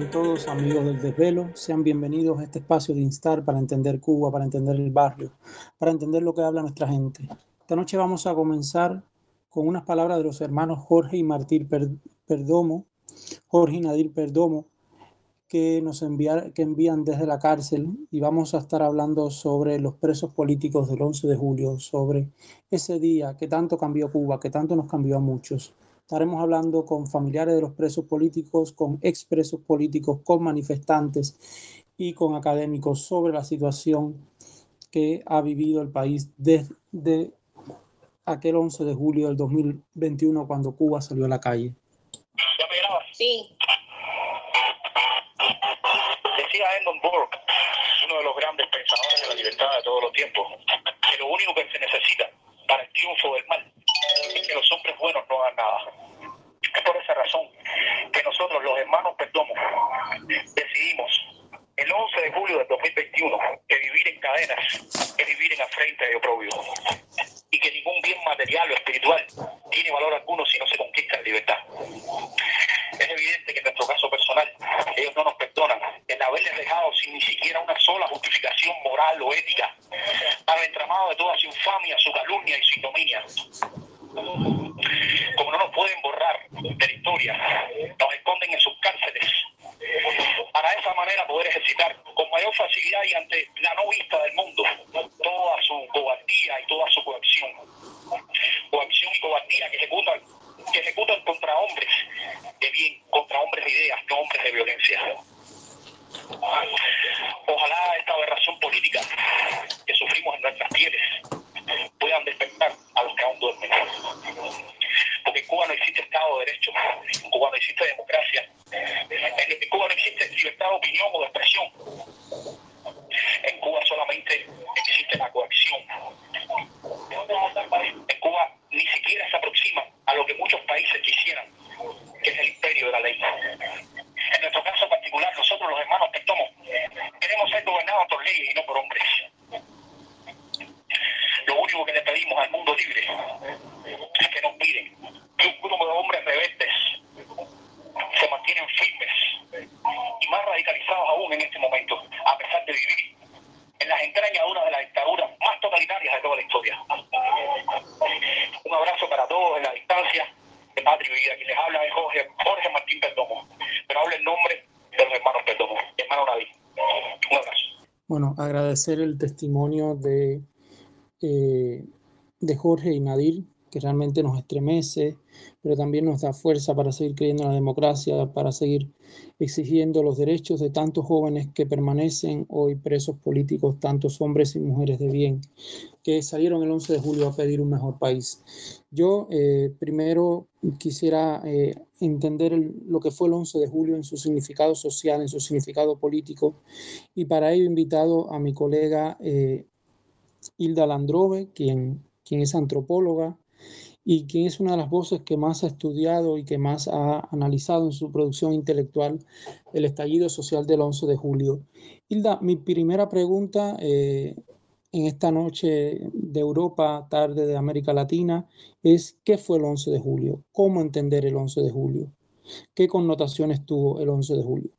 Todos amigos del desvelo. Sean bienvenidos a este espacio de Instar para entender Cuba, para entender el barrio, para entender lo que habla nuestra gente. Esta noche vamos a comenzar con unas palabras de los hermanos Jorge y Martín Perdomo, Jorge y Nadir Perdomo, que nos envían desde la cárcel y vamos a estar hablando sobre los presos políticos del 11 de julio, sobre ese día que tanto cambió Cuba, que tanto nos cambió a muchos. Estaremos hablando con familiares de los presos políticos, con expresos políticos, con manifestantes y con académicos sobre la situación que ha vivido el país desde aquel 11 de julio del 2021 cuando Cuba salió a la calle. ¿Ya me grabas? Sí. Decía Endon Burke, uno de los grandes pensadores de la libertad de todos los tiempos, que lo único que se necesita para el triunfo del mal es que los hombres buenos no hagan nada. Es por esa razón que nosotros, los hermanos Perdomo, decidimos el 11 de julio del 2021 que vivir en cadenas es vivir en afrenta y oprobio y que ningún bien material o espiritual tiene valor alguno si no se conquista en libertad. Es evidente que en nuestro caso personal ellos no nos perdonan en haberles dejado sin ni siquiera una sola justificación moral o ética el entramado de toda su infamia, su calumnia y su ignominia como no nos pueden borrar de la historia, nos esconden en sus cárceles, para esa manera poder ejercitar con mayor facilidad y ante la no vista del mundo toda su cobardía y toda su coacción. Coacción y cobardía que ejecutan, que ejecutan contra hombres de bien, contra hombres de ideas, no hombres de violencia. Ojalá esta aberración política que sufrimos en nuestras pieles puedan despertar a los que aún duermen. Porque en Cuba no existe Estado de Derecho, en Cuba no existe democracia, en Cuba no existe libertad de opinión o de expresión. En Cuba solamente existe la coacción. En Cuba ni siquiera se aproxima a lo que muchos países quisieran, que es el imperio de la ley. En nuestro caso particular, nosotros los hermanos Pentomo queremos ser gobernados por leyes y no por hombres. Lo único que le pedimos al mundo libre es que nos piden que un grupo de hombres rebeldes se mantienen firmes y más radicalizados aún en este momento, a pesar de vivir en las entrañas de una de las dictaduras más totalitarias de toda la historia. Un abrazo para todos en la distancia de Patria y Vida. Quien les habla es Jorge, Jorge Martín Perdomo, pero habla en nombre de los hermanos Perdomo, hermano David. Un abrazo. Bueno, agradecer el testimonio de eh, de Jorge y Nadir, que realmente nos estremece, pero también nos da fuerza para seguir creyendo en la democracia, para seguir exigiendo los derechos de tantos jóvenes que permanecen hoy presos políticos, tantos hombres y mujeres de bien, que salieron el 11 de julio a pedir un mejor país. Yo eh, primero quisiera eh, entender lo que fue el 11 de julio en su significado social, en su significado político, y para ello he invitado a mi colega Hilda Landrove, quien, quien es antropóloga y quien es una de las voces que más ha estudiado y que más ha analizado en su producción intelectual el estallido social del 11 de julio. Hilda, mi primera pregunta eh, en esta noche de Europa, tarde de América Latina, es ¿qué fue el 11 de julio? ¿Cómo entender el 11 de julio? ¿Qué connotaciones tuvo el 11 de julio?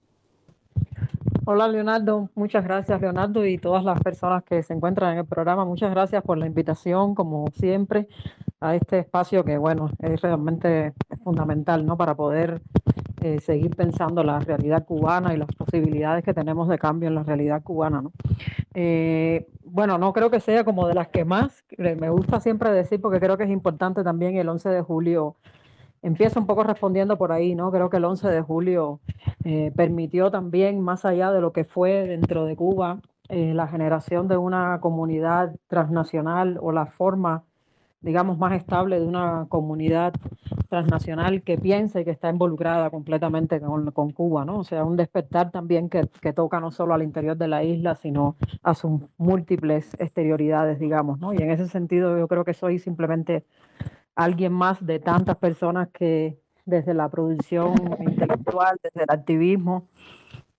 Hola Leonardo, muchas gracias Leonardo y todas las personas que se encuentran en el programa. Muchas gracias por la invitación, como siempre, a este espacio que, bueno, es realmente fundamental, ¿no? Para poder eh, seguir pensando la realidad cubana y las posibilidades que tenemos de cambio en la realidad cubana, ¿no? Eh, bueno, no creo que sea como de las que más, me gusta siempre decir, porque creo que es importante también el 11 de julio Empiezo un poco respondiendo por ahí, ¿no? Creo que el 11 de julio eh, permitió también, más allá de lo que fue dentro de Cuba, eh, la generación de una comunidad transnacional o la forma digamos, más estable de una comunidad transnacional que piensa y que está involucrada completamente con, con Cuba, ¿no? O sea, un despertar también que, que, toca no solo al interior de la isla, sino a sus múltiples exterioridades, digamos, ¿no? Y en ese sentido yo creo que soy simplemente alguien más de tantas personas que desde la producción intelectual, desde el activismo,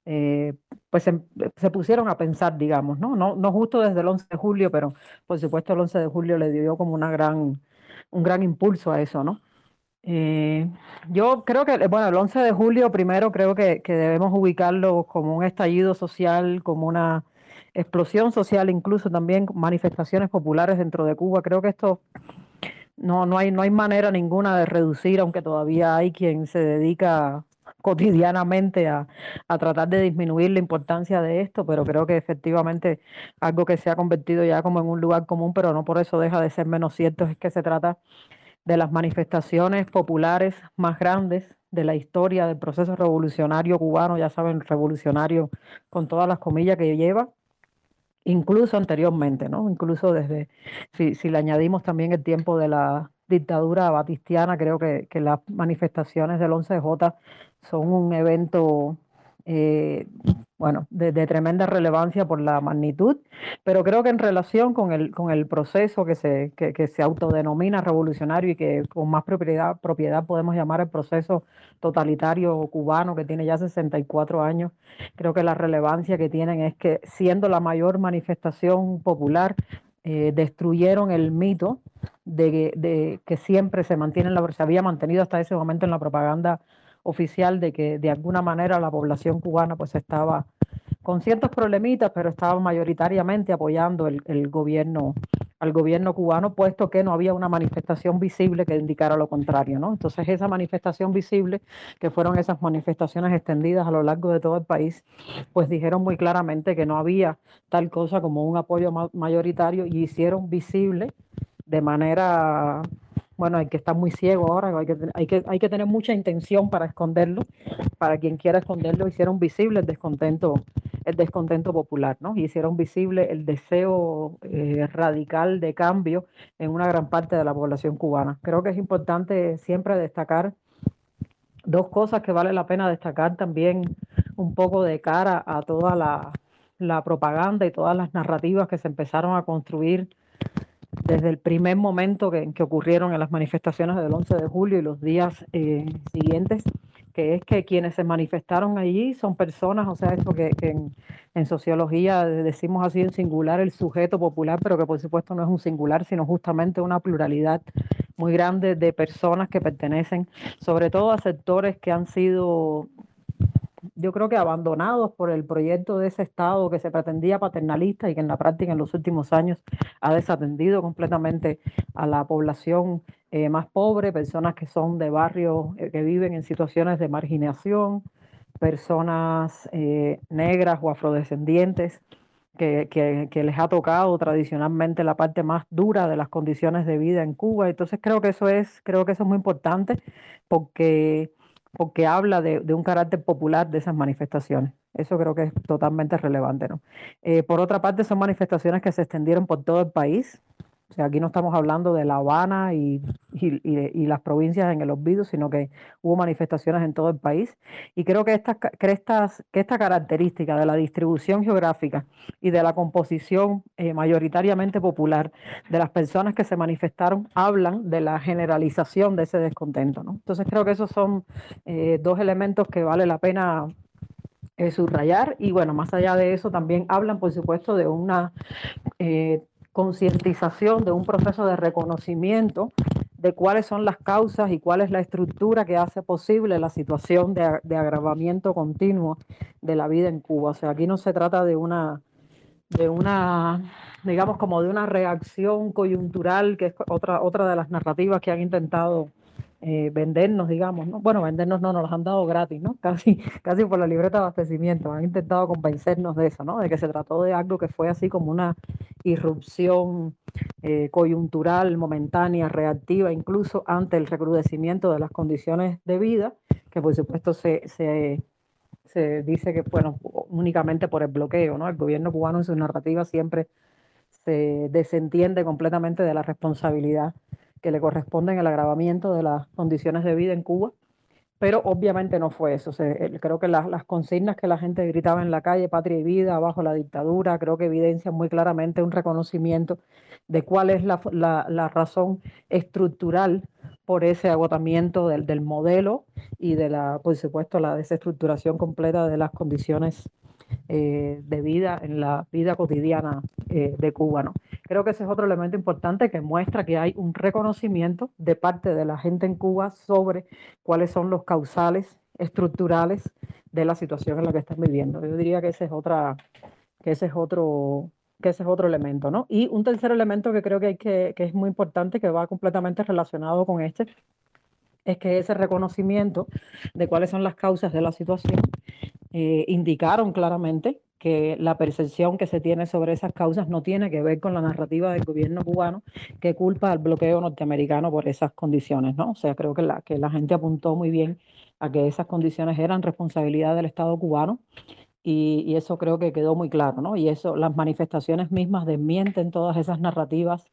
eh, pues se, pusieron a pensar, digamos, ¿no? ¿no? No justo desde el 11 de julio, pero por supuesto el 11 de julio le dio como una gran, un gran impulso a eso, ¿no? Eh, yo creo que, bueno, el 11 de julio primero creo que, que, debemos ubicarlo como un estallido social, como una explosión social, incluso también manifestaciones populares dentro de Cuba. Creo que esto no, no, hay, no hay manera ninguna de reducir, aunque todavía hay quien se dedica cotidianamente a, tratar de disminuir la importancia de esto, pero creo que efectivamente algo que se ha convertido ya como en un lugar común, pero no por eso deja de ser menos cierto, es que se trata de las manifestaciones populares más grandes de la historia del proceso revolucionario cubano, ya saben, revolucionario con todas las comillas que lleva, incluso anteriormente, ¿no? Incluso desde, si, si le añadimos también el tiempo de la dictadura batistiana, creo que, las manifestaciones del 11J son un evento, eh, bueno, de, tremenda relevancia por la magnitud, pero creo que en relación con el, con el proceso que se, que, se autodenomina revolucionario y que con más propiedad, propiedad podemos llamar el proceso totalitario cubano que tiene ya 64 años, creo que la relevancia que tienen es que siendo la mayor manifestación popular, eh, destruyeron el mito de, de, que siempre se mantiene la, se había mantenido hasta ese momento en la propaganda oficial de que de alguna manera la población cubana pues estaba con ciertos problemitas, pero estaba mayoritariamente apoyando el, el, gobierno, al gobierno cubano, puesto que no había una manifestación visible que indicara lo contrario, ¿no? Entonces esa manifestación visible, que fueron esas manifestaciones extendidas a lo largo de todo el país, pues dijeron muy claramente que no había tal cosa como un apoyo mayoritario y hicieron visible de manera bueno, hay que estar muy ciego ahora, hay que, hay que, hay que tener mucha intención para esconderlo. Para quien quiera esconderlo, hicieron visible el descontento, el descontento popular, ¿no? Hicieron visible el deseo eh, radical de cambio en una gran parte de la población cubana. Creo que es importante siempre destacar dos cosas que vale la pena destacar también un poco de cara a toda la, la propaganda y todas las narrativas que se empezaron a construir desde el primer momento que, que ocurrieron en las manifestaciones del 11 de julio y los días eh, siguientes, que es que quienes se manifestaron allí son personas, o sea, esto que, en, sociología decimos así en singular el sujeto popular, pero que por supuesto no es un singular, sino justamente una pluralidad muy grande de personas que pertenecen sobre todo a sectores que han sido yo creo que abandonados por el proyecto de ese Estado que se pretendía paternalista y que en la práctica en los últimos años ha desatendido completamente a la población eh, más pobre, personas que son de barrios eh, que viven en situaciones de marginación, personas eh, negras o afrodescendientes. Que, que, que, les ha tocado tradicionalmente la parte más dura de las condiciones de vida en Cuba. Entonces creo que eso es, creo que eso es muy importante porque porque habla de, un carácter popular de esas manifestaciones. Eso creo que es totalmente relevante. ¿no? Eh, por otra parte, son manifestaciones que se extendieron por todo el país. O sea, aquí no estamos hablando de La Habana y, las provincias en el olvido, sino que hubo manifestaciones en todo el país. Y creo que, estas, que esta característica de la distribución geográfica y de la composición eh, mayoritariamente popular de las personas que se manifestaron hablan de la generalización de ese descontento. Entonces creo que esos son eh, dos elementos que vale la pena eh, subrayar y bueno, más allá de eso también hablan por supuesto de una concientización, de un proceso de reconocimiento de cuáles son las causas y cuál es la estructura que hace posible la situación de, agravamiento continuo de la vida en Cuba. O sea, aquí no se trata de una, de una, digamos, como de una reacción coyuntural, que es otra, otra de las narrativas que han intentado eh, vendernos, digamos, ¿no? Bueno, vendernos no, nos los han dado gratis, ¿no? Casi, casi por la libreta de abastecimiento. Han intentado convencernos de eso, ¿no? De que se trató de algo que fue así como una irrupción eh, coyuntural, momentánea, reactiva, incluso ante el recrudecimiento de las condiciones de vida, que por supuesto se, se, se dice que, bueno, únicamente por el bloqueo, ¿no? El gobierno cubano en su narrativa siempre se desentiende completamente de la responsabilidad que le corresponden el agravamiento de las condiciones de vida en Cuba pero obviamente no fue eso. creo que las, consignas que la gente gritaba en la calle, patria y vida, bajo la dictadura, creo que evidencian muy claramente un reconocimiento de cuál es la, razón estructural por ese agotamiento del, del, modelo y de la, por supuesto, la desestructuración completa de las condiciones eh, de vida en la vida cotidiana eh, de Cuba. ¿no? Creo que ese es otro elemento importante que muestra que hay un reconocimiento de parte de la gente en Cuba sobre cuáles son los causales estructurales de la situación en la que están viviendo. Yo diría que ese es otra, que ese es otro, que ese es otro elemento, ¿no? Y un tercer elemento que creo que, hay que, que es muy importante, que va completamente relacionado con este, es que ese reconocimiento de cuáles son las causas de la situación eh, indicaron claramente que la percepción que se tiene sobre esas causas no tiene que ver con la narrativa del gobierno cubano que culpa al bloqueo norteamericano por esas condiciones, ¿no? O sea, creo que la, que la gente apuntó muy bien a que esas condiciones eran responsabilidad del Estado cubano y, y eso creo que quedó muy claro, ¿no? Y eso, las manifestaciones mismas desmienten todas esas narrativas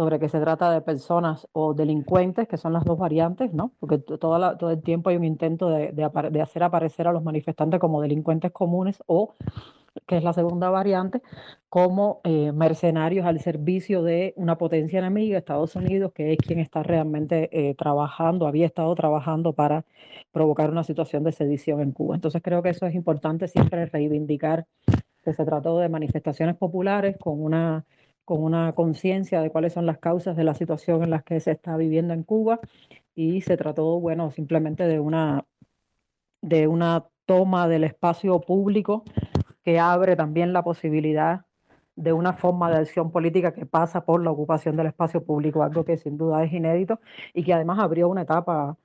sobre que se trata de personas o delincuentes, que son las dos variantes, ¿no? Porque todo, el tiempo hay un intento de, de, hacer aparecer a los manifestantes como delincuentes comunes o, que es la segunda variante, como eh, mercenarios al servicio de una potencia enemiga, Estados Unidos, que es quien está realmente eh, trabajando, había estado trabajando para provocar una situación de sedición en Cuba. Entonces creo que eso es importante siempre reivindicar que se trató de manifestaciones populares con una con una conciencia de cuáles son las causas de la situación en la que se está viviendo en Cuba y se trató, bueno, simplemente de una, de una toma del espacio público que abre también la posibilidad de una forma de acción política que pasa por la ocupación del espacio público, algo que sin duda es inédito y que además abrió una etapa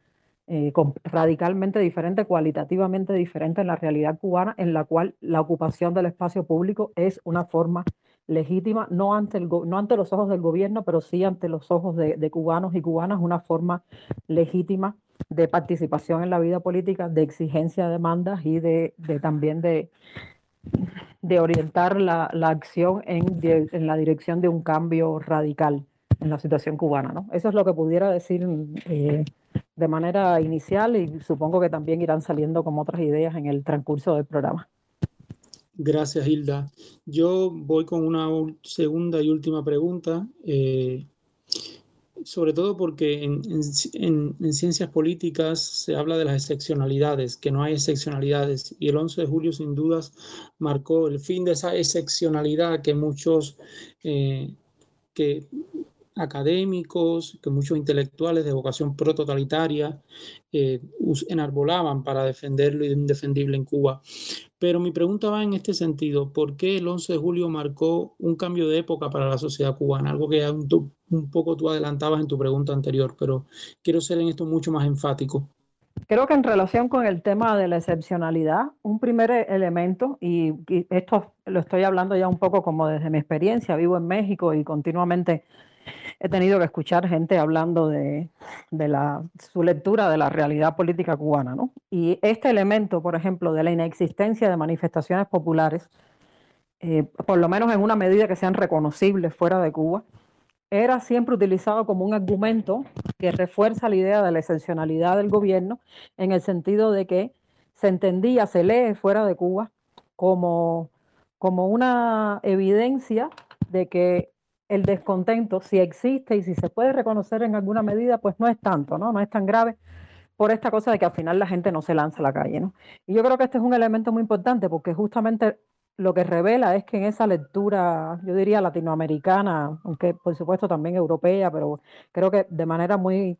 eh, radicalmente diferente, cualitativamente diferente en la realidad cubana, en la cual la ocupación del espacio público es una forma legítima, no ante, el, no ante los ojos del gobierno, pero sí ante los ojos de, cubanos y cubanas, una forma legítima de participación en la vida política, de exigencia de demandas y de, también de, de orientar la, acción en, en, la dirección de un cambio radical en la situación cubana. ¿no? Eso es lo que pudiera decir eh, de manera inicial y supongo que también irán saliendo como otras ideas en el transcurso del programa. Gracias, Hilda. Yo voy con una segunda y última pregunta, eh, sobre todo porque en, ciencias políticas se habla de las excepcionalidades, que no hay excepcionalidades, y el 11 de julio sin dudas marcó el fin de esa excepcionalidad que muchos eh, que académicos, que muchos intelectuales de vocación prototalitaria eh, enarbolaban para defender lo indefendible en Cuba. Pero mi pregunta va en este sentido, ¿por qué el 11 de julio marcó un cambio de época para la sociedad cubana? Algo que un, poco tú adelantabas en tu pregunta anterior, pero quiero ser en esto mucho más enfático. Creo que en relación con el tema de la excepcionalidad, un primer elemento, y, y, esto lo estoy hablando ya un poco como desde mi experiencia, vivo en México y continuamente he tenido que escuchar gente hablando de, la, su lectura de la realidad política cubana. ¿no? Y este elemento, por ejemplo, de la inexistencia de manifestaciones populares, eh, por lo menos en una medida que sean reconocibles fuera de Cuba, era siempre utilizado como un argumento que refuerza la idea de la excepcionalidad del gobierno en el sentido de que se entendía, se lee fuera de Cuba como, como una evidencia de que el descontento, si existe y si se puede reconocer en alguna medida, pues no es tanto, ¿no? No es tan grave por esta cosa de que al final la gente no se lanza a la calle, ¿no? Y yo creo que este es un elemento muy importante porque justamente lo que revela es que en esa lectura, yo diría latinoamericana, aunque por supuesto también europea, pero creo que de manera muy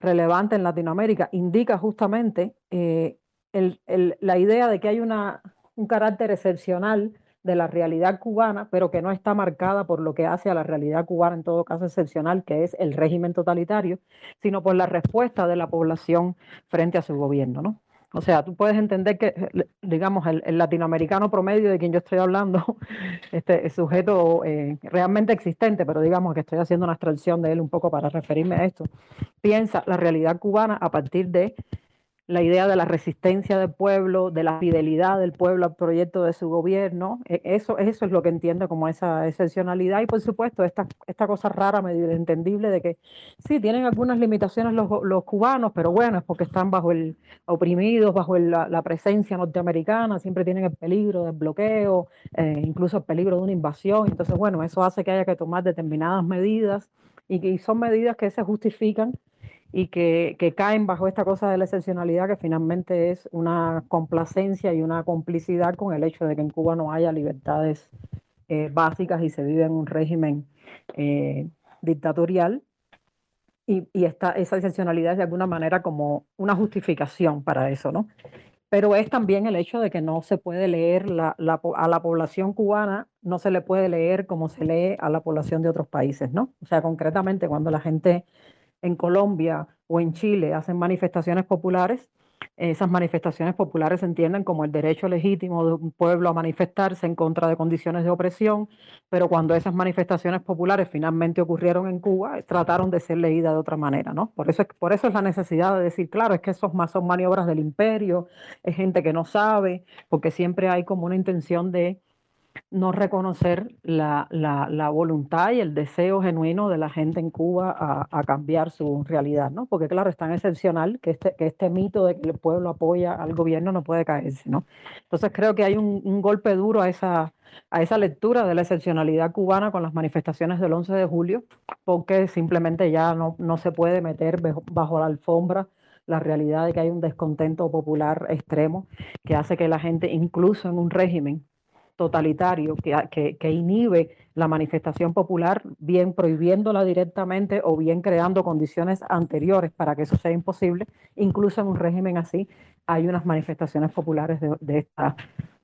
relevante en Latinoamérica, indica justamente eh, la idea de que hay una, un carácter excepcional de la realidad cubana, pero que no está marcada por lo que hace a la realidad cubana, en todo caso excepcional, que es el régimen totalitario, sino por la respuesta de la población frente a su gobierno, ¿no? O sea, tú puedes entender que, digamos, el, latinoamericano promedio de quien yo estoy hablando, este sujeto eh, realmente existente, pero digamos que estoy haciendo una abstracción de él un poco para referirme a esto, piensa la realidad cubana a partir de la idea de la resistencia del pueblo, de la fidelidad del pueblo al proyecto de su gobierno. E, eso, eso es lo que entiendo como esa excepcionalidad y por supuesto esta, esta cosa rara, medio entendible de que sí, tienen algunas limitaciones los, los cubanos, pero bueno, es porque están bajo el oprimidos, bajo la, la, presencia norteamericana, siempre tienen el peligro del bloqueo, eh, incluso el peligro de una invasión. Entonces, bueno, eso hace que haya que tomar determinadas medidas y que son medidas que se justifican y que, que, caen bajo esta cosa de la excepcionalidad que finalmente es una complacencia y una complicidad con el hecho de que en Cuba no haya libertades eh, básicas y se vive en un régimen eh, dictatorial. Y, y esta, esa excepcionalidad es de alguna manera como una justificación para eso, ¿no? Pero es también el hecho de que no se puede leer la, la, a la población cubana, no se le puede leer como se lee a la población de otros países, ¿no? O sea, concretamente cuando la gente en Colombia o en Chile hacen manifestaciones populares, esas manifestaciones populares se entienden como el derecho legítimo de un pueblo a manifestarse en contra de condiciones de opresión, pero cuando esas manifestaciones populares finalmente ocurrieron en Cuba, trataron de ser leídas de otra manera, ¿no? Por eso, es, por eso es la necesidad de decir, claro, es que esos más son maniobras del imperio, es gente que no sabe, porque siempre hay como una intención de no reconocer la, la, voluntad y el deseo genuino de la gente en Cuba a, cambiar su realidad, ¿no? Porque claro, es tan excepcional que este, que este mito de que el pueblo apoya al gobierno no puede caerse, ¿no? Entonces creo que hay un, un golpe duro a esa, a esa lectura de la excepcionalidad cubana con las manifestaciones del 11 de julio, porque simplemente ya no, no se puede meter bajo la alfombra la realidad de que hay un descontento popular extremo que hace que la gente, incluso en un régimen totalitario que, que, inhibe la manifestación popular, bien prohibiéndola directamente o bien creando condiciones anteriores para que eso sea imposible. Incluso en un régimen así hay unas manifestaciones populares de, de esta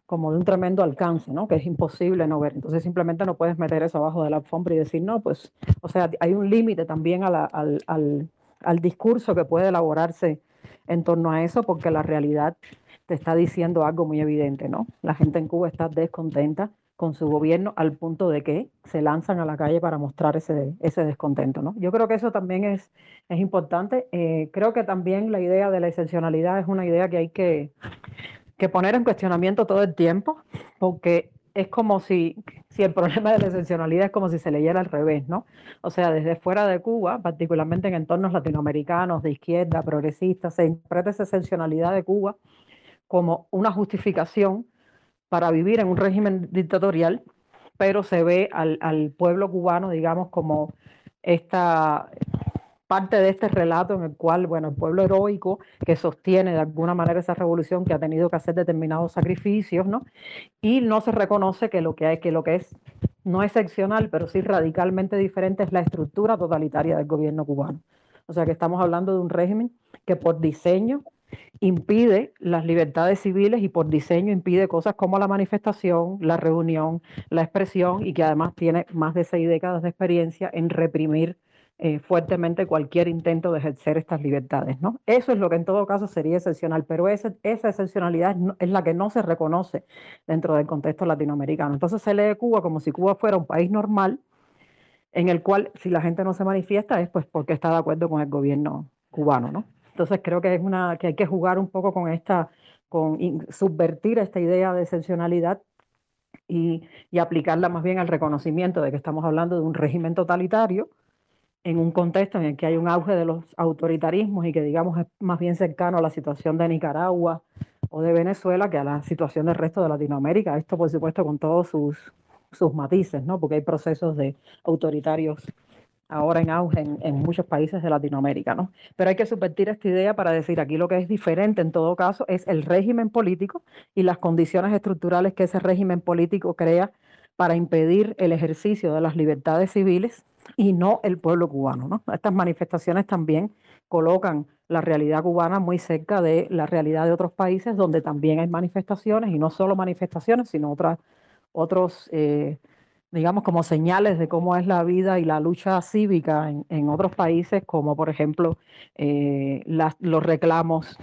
como de un tremendo alcance, ¿no? Que es imposible no ver. Entonces simplemente no puedes meter eso abajo de la alfombra y decir, no, pues, o sea, hay un límite también al, al, al discurso que puede elaborarse en torno a eso, porque la realidad te está diciendo algo muy evidente, ¿no? La gente en Cuba está descontenta con su gobierno al punto de que se lanzan a la calle para mostrar ese, ese descontento, ¿no? Yo creo que eso también es, es importante. Eh, creo que también la idea de la excepcionalidad es una idea que hay que, que poner en cuestionamiento todo el tiempo, porque es como si, si el problema de la excepcionalidad es como si se leyera al revés, ¿no? O sea, desde fuera de Cuba, particularmente en entornos latinoamericanos, de izquierda, progresistas, se interpreta esa excepcionalidad de Cuba como una justificación para vivir en un régimen dictatorial, pero se ve al, pueblo cubano, digamos, como esta parte de este relato en el cual, bueno, el pueblo heroico que sostiene de alguna manera esa revolución que ha tenido que hacer determinados sacrificios, ¿no? Y no se reconoce que lo que, hay, que, lo que es no excepcional, pero sí radicalmente diferente es la estructura totalitaria del gobierno cubano. O sea que estamos hablando de un régimen que por diseño impide las libertades civiles y por diseño impide cosas como la manifestación, la reunión, la expresión y que además tiene más de seis décadas de experiencia en reprimir eh, fuertemente cualquier intento de ejercer estas libertades. ¿no? Eso es lo que en todo caso sería excepcional, pero esa, excepcionalidad es, la que no se reconoce dentro del contexto latinoamericano. Entonces se lee Cuba como si Cuba fuera un país normal en el cual si la gente no se manifiesta es pues porque está de acuerdo con el gobierno cubano, ¿no? Entonces creo que es una que hay que jugar un poco con esta, con subvertir esta idea de excepcionalidad y, y, aplicarla más bien al reconocimiento de que estamos hablando de un régimen totalitario en un contexto en el que hay un auge de los autoritarismos y que digamos es más bien cercano a la situación de Nicaragua o de Venezuela que a la situación del resto de Latinoamérica. Esto por supuesto con todos sus, sus matices, ¿no? porque hay procesos de autoritarios ahora en auge en, muchos países de Latinoamérica, ¿no? Pero hay que subvertir esta idea para decir aquí lo que es diferente en todo caso es el régimen político y las condiciones estructurales que ese régimen político crea para impedir el ejercicio de las libertades civiles y no el pueblo cubano, ¿no? Estas manifestaciones también colocan la realidad cubana muy cerca de la realidad de otros países donde también hay manifestaciones y no solo manifestaciones, sino otras otros eh, digamos, como señales de cómo es la vida y la lucha cívica en, otros países, como por ejemplo eh, los reclamos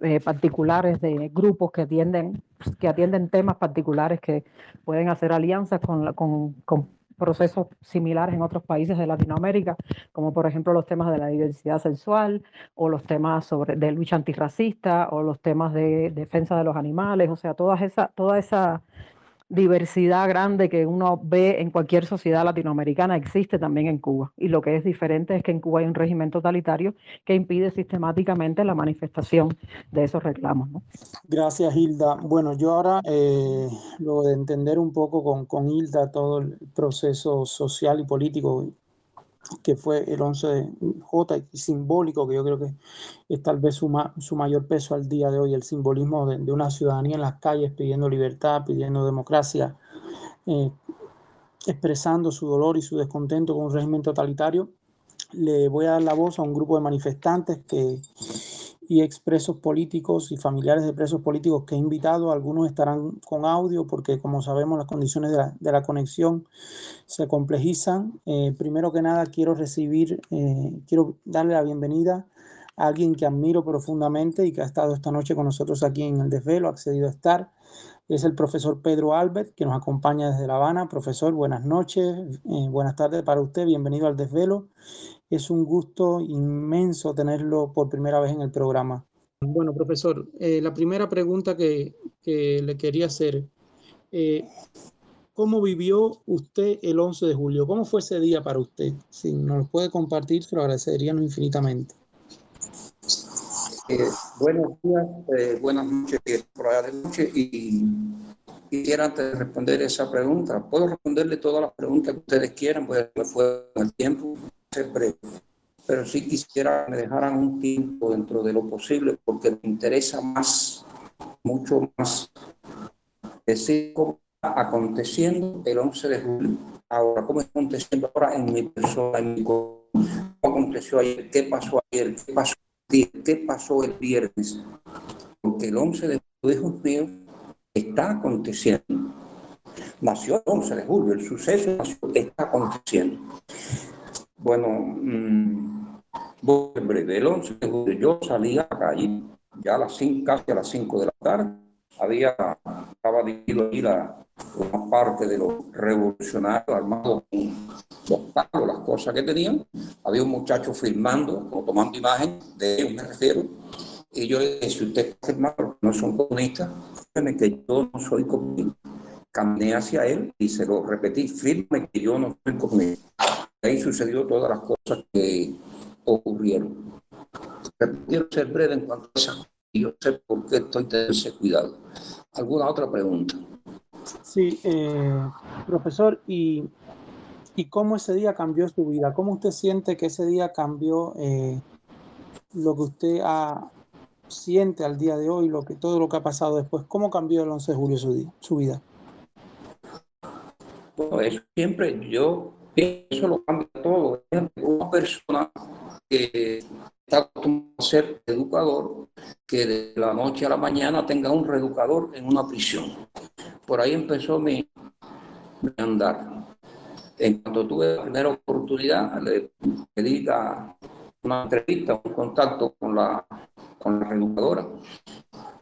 eh, particulares de grupos que atienden, que atienden temas particulares que pueden hacer alianzas con, con, procesos similares en otros países de Latinoamérica, como por ejemplo los temas de la diversidad sexual o los temas sobre, de lucha antirracista o los temas de defensa de los animales, o sea, toda esa, toda esa diversidad grande que uno ve en cualquier sociedad latinoamericana existe también en Cuba. Y lo que es diferente es que en Cuba hay un régimen totalitario que impide sistemáticamente la manifestación de esos reclamos. Gracias, Hilda. Bueno, yo ahora, eh, luego de entender un poco con, con Hilda todo el proceso social y político que fue el 11J y simbólico, que yo creo que es tal vez su, su mayor peso al día de hoy, el simbolismo de, una ciudadanía en las calles pidiendo libertad, pidiendo democracia, eh, expresando su dolor y su descontento con un régimen totalitario. Le voy a dar la voz a un grupo de manifestantes que y expresos políticos y familiares de presos políticos que he invitado. Algunos estarán con audio porque, como sabemos, las condiciones de la, de la conexión se complejizan. Eh, primero que nada, quiero recibir, eh, quiero darle la bienvenida a alguien que admiro profundamente y que ha estado esta noche con nosotros aquí en el desvelo, ha accedido a estar. Es el profesor Pedro Albert, que nos acompaña desde La Habana. Profesor, buenas noches, eh, buenas tardes para usted, bienvenido al desvelo. Es un gusto inmenso tenerlo por primera vez en el programa. Bueno, profesor, eh, la primera pregunta que, le quería hacer, eh, ¿cómo vivió usted el 11 de julio? ¿Cómo fue ese día para usted? Si nos lo puede compartir, se lo agradeceríamos infinitamente. Eh, buenos días, buenas noches, por allá de noche, y quisiera antes de responder esa pregunta, puedo responderle todas las preguntas que ustedes quieran, pues me fue el tiempo breve, pero sí quisiera que me dejaran un tiempo dentro de lo posible porque me interesa más, mucho más, decir cómo está aconteciendo el 11 de julio. Ahora, cómo está aconteciendo ahora en mi persona, en mi cómo aconteció ayer, qué pasó ayer, qué pasó, qué pasó el viernes. Porque el 11 de julio, está aconteciendo. Nació el 11 de julio, el suceso está aconteciendo. Bueno, mmm, breve, el 11 de julio yo salí a la calle, ya a las 5, casi a las 5 de la tarde, había, estaba dividido ahí la, una parte de los revolucionarios armados con los palos, las cosas que tenían. Había un muchacho filmando, o tomando imagen de ellos, me refiero. Y yo le dije, si usted está filmando, no son comunistas, fíjeme que yo no soy comunista. Caminé hacia él y se lo repetí, firme que yo no soy comunista ahí sucedió todas las cosas que ocurrieron. quiero ser breve en cuanto a eso. Yo sé por qué estoy teniendo ese cuidado. ¿Alguna otra pregunta? Sí, eh, profesor, ¿y, ¿y cómo ese día cambió su vida? ¿Cómo usted siente que ese día cambió eh, lo que usted ha, siente al día de hoy, lo que, todo lo que ha pasado después? ¿Cómo cambió el 11 de julio su, día, su vida? Eso siempre yo eso lo cambia todo. Una persona que está acostumbrada a ser educador, que de la noche a la mañana tenga un reeducador en una prisión. Por ahí empezó mi, andar. En cuanto tuve la primera oportunidad, le pedí una entrevista, un contacto con la, con la reeducadora.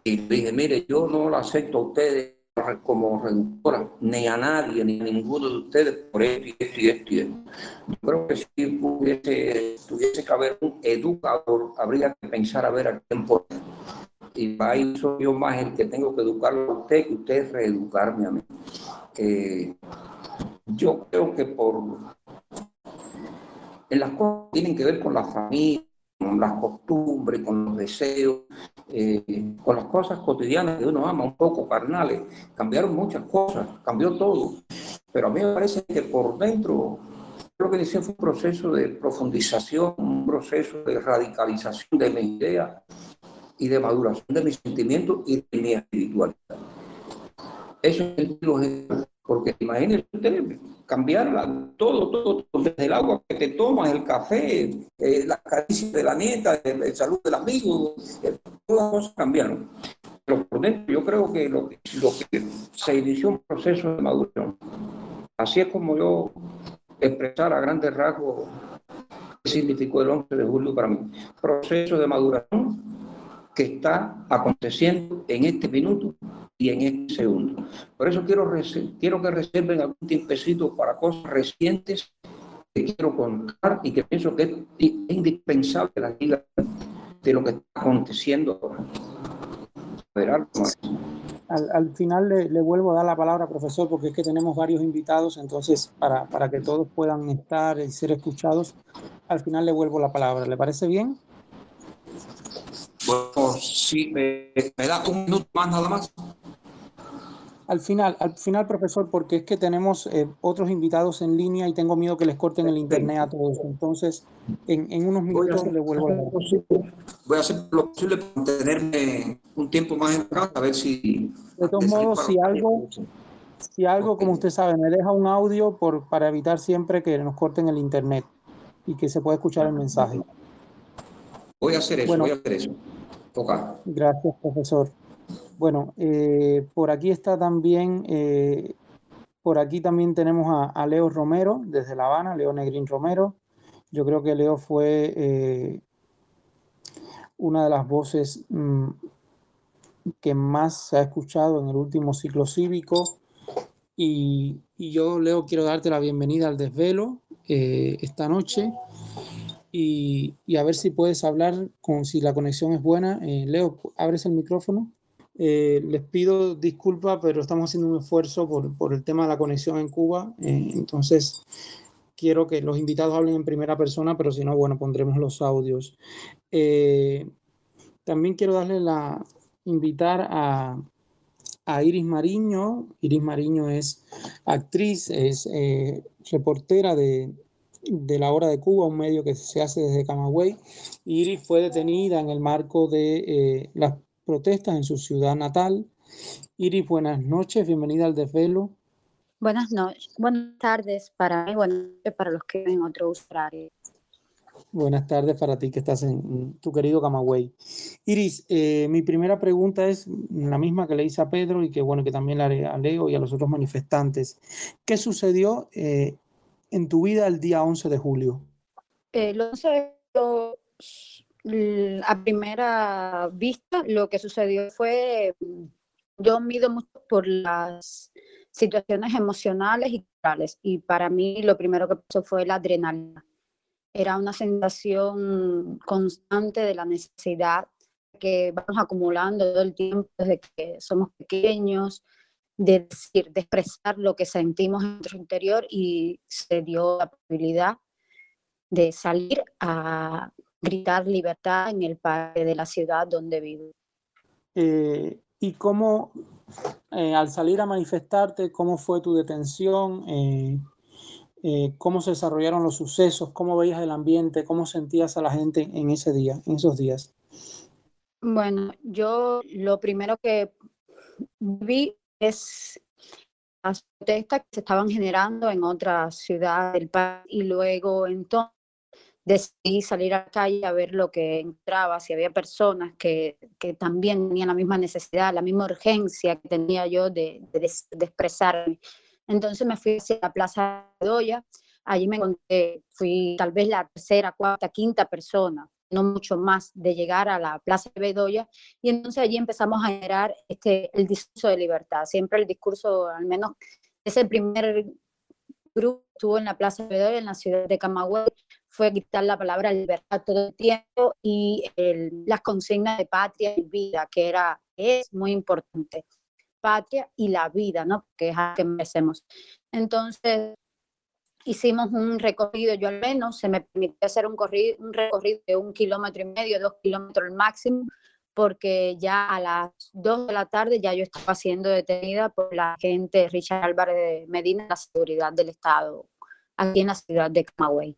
Y dije, mire, yo no la acepto a ustedes como reductora, ni a nadie, ni a ninguno de ustedes por esto y esto y esto. Yo creo que si hubiese, tuviese que haber un educador, habría que pensar a ver a quién por y ahí soy yo más el que tengo que educarlo a usted que usted reeducarme a mí. Eh, yo creo que por en las cosas que tienen que ver con la familia, las costumbres, con los deseos, eh, con las cosas cotidianas que uno ama, un poco carnales. Cambiaron muchas cosas, cambió todo. Pero a mí me parece que por dentro, lo que decía fue un proceso de profundización, un proceso de radicalización de mi idea y de maduración de mis sentimientos y de mi espiritualidad. Eso es el porque imagínense ustedes, cambiarla, todo, todo, desde el agua que te tomas, el café, eh, la caricia de la nieta, el, salud del amigo, eh, todas las cosas cambiaron. Pero por dentro yo creo que lo, que se inició un proceso de maduración. Así es como yo expresar a grandes rasgos qué significó el 11 de julio para mí. Proceso de maduración que está aconteciendo en este minuto y en este segundo. Por eso quiero, quiero que reserven algún tiempecito para cosas recientes que quiero contar y que pienso que es indispensable la vida de lo que está aconteciendo Al, al, final le, le, vuelvo a dar la palabra, profesor, porque es que tenemos varios invitados, entonces para, para que todos puedan estar y ser escuchados, al final le vuelvo la palabra. ¿Le parece bien? Bueno, sí, me, me da un minuto más nada más. Al final, al final, profesor, porque es que tenemos eh, otros invitados en línea y tengo miedo que les corten el internet a todos. Entonces, en, en unos minutos le vuelvo a Voy a hacer lo posible para mantenerme un tiempo más en casa, a ver si... De todos modos, si algo, si algo, como usted sabe, me deja un audio por, para evitar siempre que nos corten el internet y que se pueda escuchar el mensaje. Voy a hacer eso, bueno, voy a hacer eso. Toca. Gracias, profesor. Bueno, eh, por aquí está también, eh, por aquí también tenemos a, Leo Romero desde La Habana, Leo Negrín Romero. Yo creo que Leo fue eh, una de las voces mmm, que más se ha escuchado en el último ciclo cívico. Y, yo, Leo, quiero darte la bienvenida al desvelo eh, esta noche. Y, y, a ver si puedes hablar con si la conexión es buena. Eh, Leo, ¿abres el micrófono? Eh, les pido disculpas, pero estamos haciendo un esfuerzo por, por, el tema de la conexión en Cuba. Eh, entonces, quiero que los invitados hablen en primera persona, pero si no, bueno, pondremos los audios. Eh, también quiero darle la invitar a, Iris Mariño. Iris Mariño es actriz, es reportera de, de La Hora de Cuba, un medio que se hace desde Camagüey. Iris fue detenida en el marco de las protestas en su ciudad natal. Iris, buenas noches, bienvenida al desvelo. Buenas noches, buenas tardes para mí, buenas noches para los que ven otro usuario. Buenas tardes para ti que estás en tu querido Camagüey. Iris, eh, mi primera pregunta es la misma que le hice a Pedro y que bueno, que también la haré a Leo y a los otros manifestantes. ¿Qué sucedió eh, en tu vida el día 11 de julio? El 11 de julio a primera vista lo que sucedió fue, yo mido mucho por las situaciones emocionales y culturales y para mí lo primero que pasó fue la adrenalina. Era una sensación constante de la necesidad que vamos acumulando todo el tiempo desde que somos pequeños, de decir, de expresar lo que sentimos en nuestro interior y se dio la posibilidad de salir a gritar libertad en el parque de la ciudad donde vivo. Eh, ¿Y cómo, eh, al salir a manifestarte, cómo fue tu detención? Eh, ¿Cómo se desarrollaron los sucesos? ¿Cómo veías el ambiente? ¿Cómo sentías a la gente en ese día, en esos días? Bueno, yo lo primero que vi es las protestas que se estaban generando en otra ciudad del país y luego entonces decidí salir a la calle a ver lo que entraba, si había personas que, que también tenían la misma necesidad, la misma urgencia que tenía yo de, de, expresarme. Entonces me fui hacia la Plaza de Doya, allí me encontré, fui tal vez la tercera, cuarta, quinta persona, no mucho más, de llegar a la Plaza de Bedoya, y entonces allí empezamos a generar este, el discurso de libertad. Siempre el discurso, al menos ese primer grupo estuvo en la Plaza de Bedoya, en la ciudad de Camagüey, fue gritar la palabra libertad todo el tiempo y el, las consignas de patria y vida, que era, es muy importante. Patria y la vida, ¿no? Que es a que merecemos. Entonces, hicimos un recorrido, yo al menos, se me permitió hacer un, corrido, un recorrido de un kilómetro y medio, dos kilómetros al máximo, porque ya a las dos de la tarde ya yo estaba siendo detenida por la gente Richard Álvarez de Medina, la seguridad del Estado, aquí en la ciudad de Camagüey.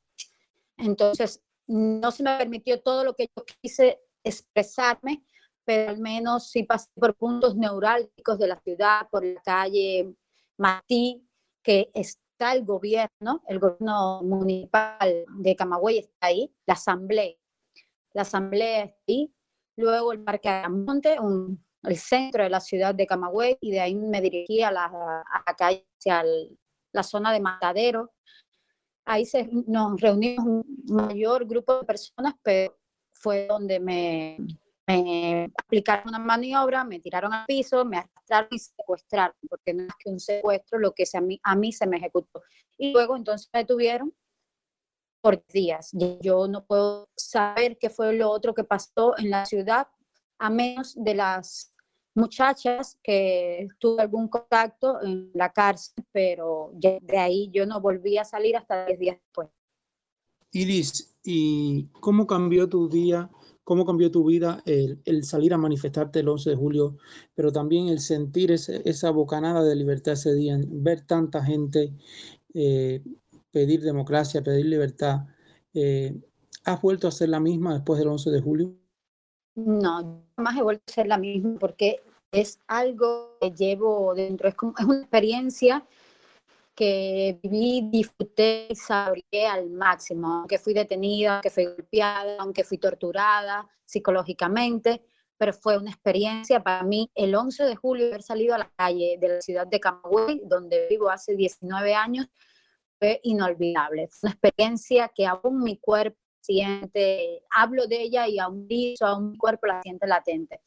Entonces, no se me permitió todo lo que yo quise expresarme, pero al menos sí pasé por puntos neurálgicos de la ciudad, por la calle Matí, que está el gobierno, el gobierno municipal de Camagüey está ahí, la asamblea, la asamblea está ahí, luego el Parque Aramonte, el centro de la ciudad de Camagüey, y de ahí me dirigí a la, calle hacia la zona de Matadero, ahí se, nos reunimos un mayor grupo de personas, pero fue donde me, aplicaron una maniobra, me tiraron al piso, me arrastraron y secuestraron, porque no es que un secuestro lo que a, mí, a mí se me ejecutó. Y luego entonces me detuvieron por días. Yo no puedo saber qué fue lo otro que pasó en la ciudad, a menos de las muchachas que tuve algún contacto en la cárcel, pero de ahí yo no volví a salir hasta 10 días después. Iris, ¿y cómo cambió tu día? ¿Cómo cambió tu vida el, el, salir a manifestarte el 11 de julio, pero también el sentir ese, esa bocanada de libertad ese día, ver tanta gente eh, pedir democracia, pedir libertad? Eh, ¿Has vuelto a ser la misma después del 11 de julio? No, jamás he vuelto a ser la misma porque es algo que llevo dentro, es, como, es una experiencia que viví, disfruté y saboreé al máximo, aunque fui detenida, aunque fui golpeada, aunque fui torturada psicológicamente, pero fue una experiencia para mí el 11 de julio haber salido a la calle de la ciudad de Camagüey, donde vivo hace 19 años, fue inolvidable. Fue una experiencia que aún mi cuerpo siente, hablo de ella y aún, aún mi cuerpo la siente latente.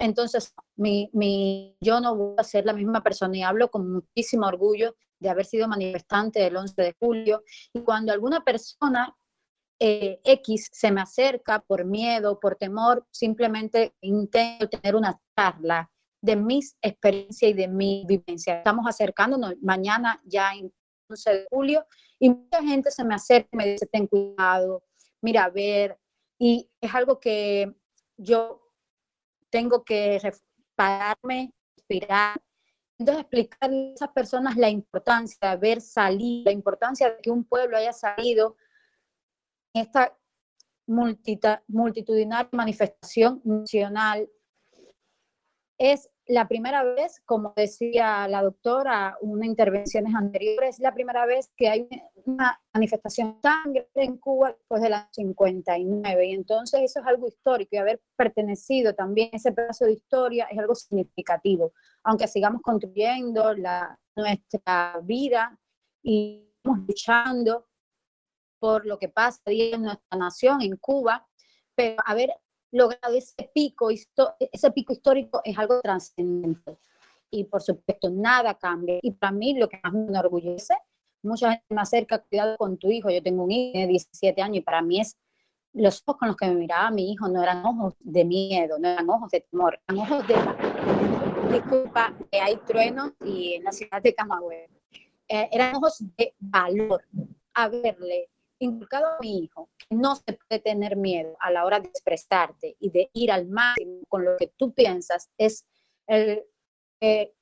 Entonces, mi, mi, yo no voy a ser la misma persona y hablo con muchísimo orgullo de haber sido manifestante del 11 de julio. Y cuando alguna persona eh, X se me acerca por miedo, por temor, simplemente intento tener una charla de mis experiencias y de mi vivencia. Estamos acercándonos mañana ya en 11 de julio y mucha gente se me acerca y me dice, ten cuidado, mira, a ver, y es algo que yo tengo que pararme, respirar, entonces, explicarle a esas personas la importancia de haber salido, la importancia de que un pueblo haya salido en esta multitudinaria manifestación nacional es la primera vez, como decía la doctora, una intervenciones anteriores, es la primera vez que hay una manifestación tan grande en Cuba después de la 59. Y entonces eso es algo histórico y haber pertenecido también a ese pedazo de historia es algo significativo. Aunque sigamos construyendo nuestra vida y estamos luchando por lo que pasa en nuestra nación, en Cuba, pero haber logrado ese pico, ese pico histórico es algo trascendente. Y por supuesto, nada cambia. Y para mí lo que más me enorgullece, mucha gente me acerca, cuidado con tu hijo, yo tengo un hijo de 17 años y para mí es, los ojos con los que me miraba mi hijo no eran ojos de miedo, no eran ojos de temor, eran ojos de... Disculpa, que hay truenos y en la ciudad de Camagüey. Eh, eran ojos de valor, a verle inculcado a mi hijo que no se puede tener miedo a la hora de expresarte y de ir al máximo con lo que tú piensas es el eh,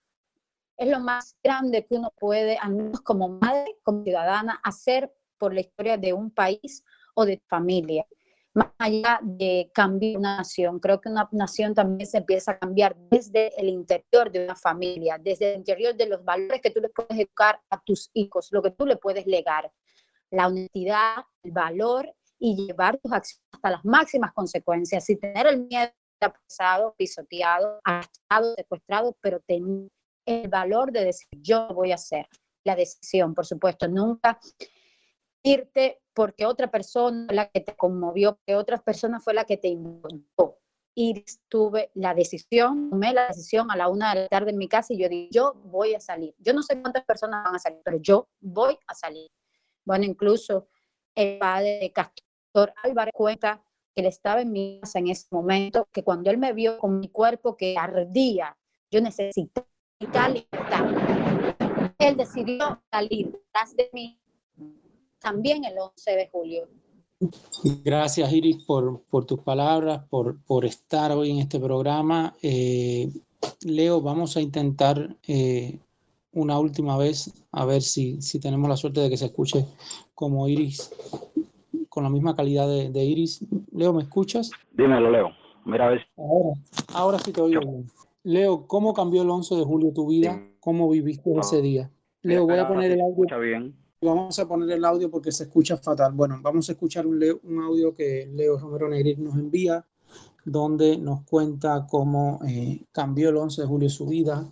es lo más grande que uno puede, al menos como madre, como ciudadana, hacer por la historia de un país o de familia. Más allá de cambiar una nación, creo que una nación también se empieza a cambiar desde el interior de una familia, desde el interior de los valores que tú le puedes educar a tus hijos, lo que tú le puedes legar la honestidad, el valor y llevar tus acciones hasta las máximas consecuencias, y tener el miedo apresado, pisoteado, arrestado, secuestrado, pero tener el valor de decir yo voy a hacer la decisión, por supuesto, nunca irte porque otra persona fue la que te conmovió, que otra persona fue la que te inventó. Y tuve la decisión, tomé la decisión a la una de la tarde en mi casa y yo dije, yo voy a salir. Yo no sé cuántas personas van a salir, pero yo voy a salir. Bueno, incluso el padre de Castor Álvarez cuenta que él estaba en mi casa en ese momento, que cuando él me vio con mi cuerpo que ardía, yo necesitaba libertad. Él decidió salir tras de mí también el 11 de julio. Gracias, Iris, por, por tus palabras, por, por, estar hoy en este programa. Eh, Leo, vamos a intentar eh, una última vez a ver si, si tenemos la suerte de que se escuche como Iris, con la misma calidad de, Iris. Leo, ¿me escuchas? Dímelo, Leo. Mira a ver. Ahora, ahora sí te oigo Leo, ¿cómo cambió el 11 de julio tu vida? ¿Cómo viviste ese día? Leo, voy a poner el audio. bien. Vamos a poner el audio porque se escucha fatal. Bueno, vamos a escuchar un, un audio que Leo Romero Negris nos envía, donde nos cuenta cómo eh, cambió el 11 de julio su vida,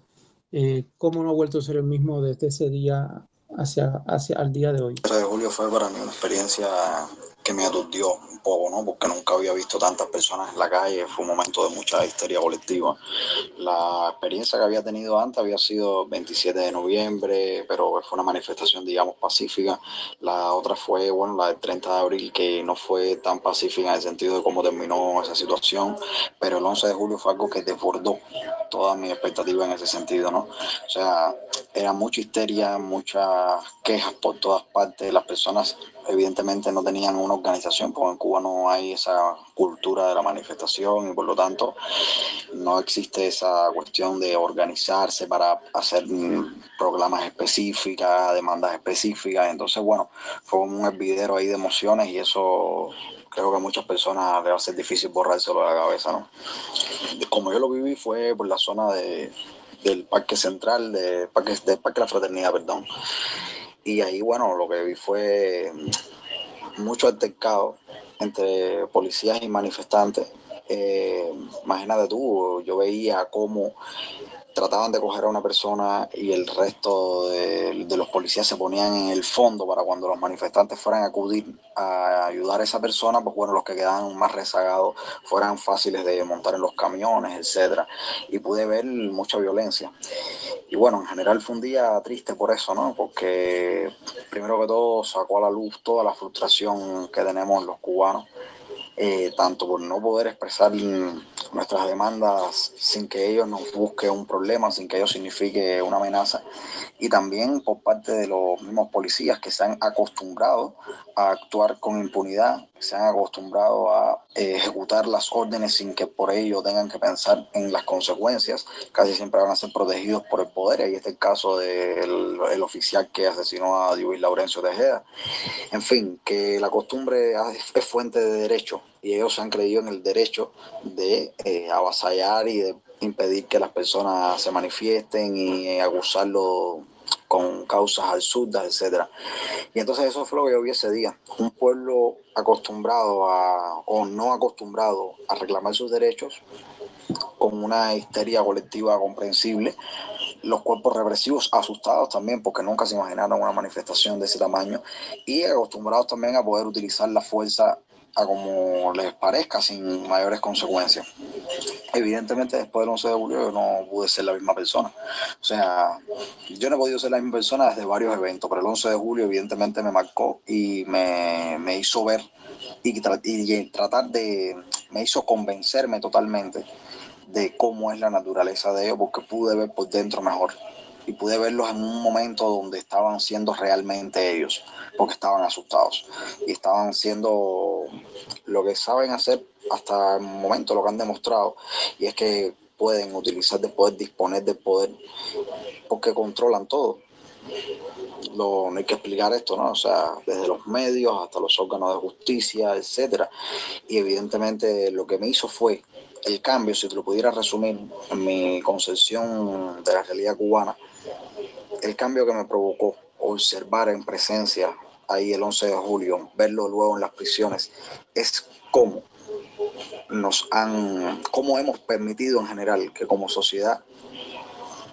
eh, cómo no ha vuelto a ser el mismo desde ese día hacia, hacia el día de hoy. El 11 de julio fue para mí una experiencia que me aturdió un poco, ¿no? Porque nunca había visto tantas personas en la calle, fue un momento de mucha histeria colectiva. La experiencia que había tenido antes había sido 27 de noviembre, pero fue una manifestación, digamos, pacífica. La otra fue, bueno, la del 30 de abril, que no fue tan pacífica en el sentido de cómo terminó esa situación, pero el 11 de julio fue algo que desbordó toda mi expectativa en ese sentido, ¿no? O sea, era mucha histeria, muchas quejas por todas partes, las personas evidentemente no tenían una organización, porque en Cuba no hay esa cultura de la manifestación y por lo tanto no existe esa cuestión de organizarse para hacer programas específicas, demandas específicas. Entonces, bueno, fue un hervidero ahí de emociones y eso creo que a muchas personas le va a ser difícil borrárselo de la cabeza, ¿no? Como yo lo viví fue por la zona de, del Parque Central, de Parque, del Parque de la Fraternidad, perdón. Y ahí, bueno, lo que vi fue mucho altercado entre policías y manifestantes. Eh, imagínate tú, yo veía cómo trataban de coger a una persona y el resto de, los policías se ponían en el fondo para cuando los manifestantes fueran a acudir a ayudar a esa persona, pues bueno, los que quedaban más rezagados fueran fáciles de montar en los camiones, etcétera. Y pude ver mucha violencia. Y bueno, en general fue un día triste por eso, ¿no? Porque primero que todo sacó a la luz toda la frustración que tenemos los cubanos eh, tanto por no poder expresar nuestras demandas sin que ellos nos busquen un problema, sin que ello signifique una amenaza, y también por parte de los mismos policías que se han acostumbrado a actuar con impunidad, se han acostumbrado a eh, ejecutar las órdenes sin que por ello tengan que pensar en las consecuencias, casi siempre van a ser protegidos por el poder, ahí está el caso del el oficial que asesinó a Luis Laurencio Tejeda. En fin, que la costumbre es fuente de derecho y ellos han creído en el derecho de eh, avasallar y de impedir que las personas se manifiesten y eh, acusarlo con causas absurdas, etcétera. Y entonces eso fue lo que yo vi ese día. Un pueblo acostumbrado a, o no acostumbrado a reclamar sus derechos, con una histeria colectiva comprensible, los cuerpos represivos asustados también porque nunca se imaginaron una manifestación de ese tamaño y acostumbrados también a poder utilizar la fuerza a como les parezca sin mayores consecuencias. Evidentemente después del 11 de julio yo no pude ser la misma persona. O sea, yo no he podido ser la misma persona desde varios eventos, pero el 11 de julio evidentemente me marcó y me, me hizo ver y, y tratar de, me hizo convencerme totalmente de cómo es la naturaleza de ellos, porque pude ver por dentro mejor y pude verlos en un momento donde estaban siendo realmente ellos, porque estaban asustados y estaban siendo lo que saben hacer hasta el momento, lo que han demostrado, y es que pueden utilizar de poder, disponer del poder, porque controlan todo. No hay que explicar esto, ¿no? O sea, desde los medios hasta los órganos de justicia, etcétera. Y evidentemente lo que me hizo fue el cambio, si te lo pudiera resumir en mi concepción de la realidad cubana, el cambio que me provocó observar en presencia ahí el 11 de julio, verlo luego en las prisiones, es cómo nos han, cómo hemos permitido en general que como sociedad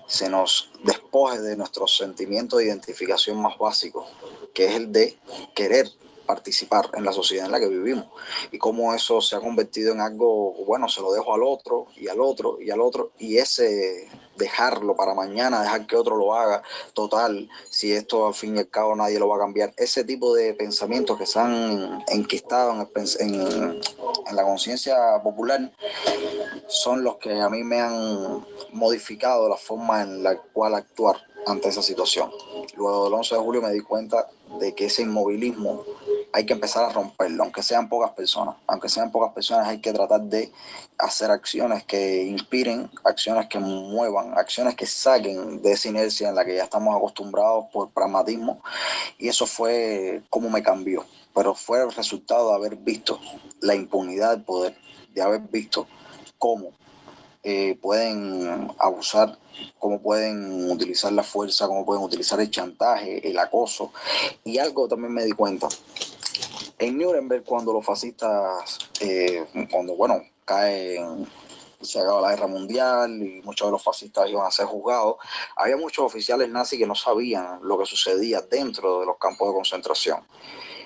se nos despoje de nuestro sentimiento de identificación más básico, que es el de querer participar en la sociedad en la que vivimos. Y cómo eso se ha convertido en algo, bueno, se lo dejo al otro y al otro y al otro. Y ese dejarlo para mañana, dejar que otro lo haga, total, si esto al fin y al cabo nadie lo va a cambiar, ese tipo de pensamientos que se han enquistado en, en, en la conciencia popular son los que a mí me han modificado la forma en la cual actuar ante esa situación. Luego del 11 de julio me di cuenta de que ese inmovilismo hay que empezar a romperlo, aunque sean pocas personas. Aunque sean pocas personas, hay que tratar de hacer acciones que inspiren, acciones que muevan, acciones que saquen de esa inercia en la que ya estamos acostumbrados por pragmatismo. Y eso fue como me cambió. Pero fue el resultado de haber visto la impunidad del poder, de haber visto cómo eh, pueden abusar, cómo pueden utilizar la fuerza, cómo pueden utilizar el chantaje, el acoso. Y algo también me di cuenta. En Nuremberg, cuando los fascistas, eh, cuando, bueno, caen, se acaba la guerra mundial y muchos de los fascistas iban a ser juzgados, había muchos oficiales nazis que no sabían lo que sucedía dentro de los campos de concentración.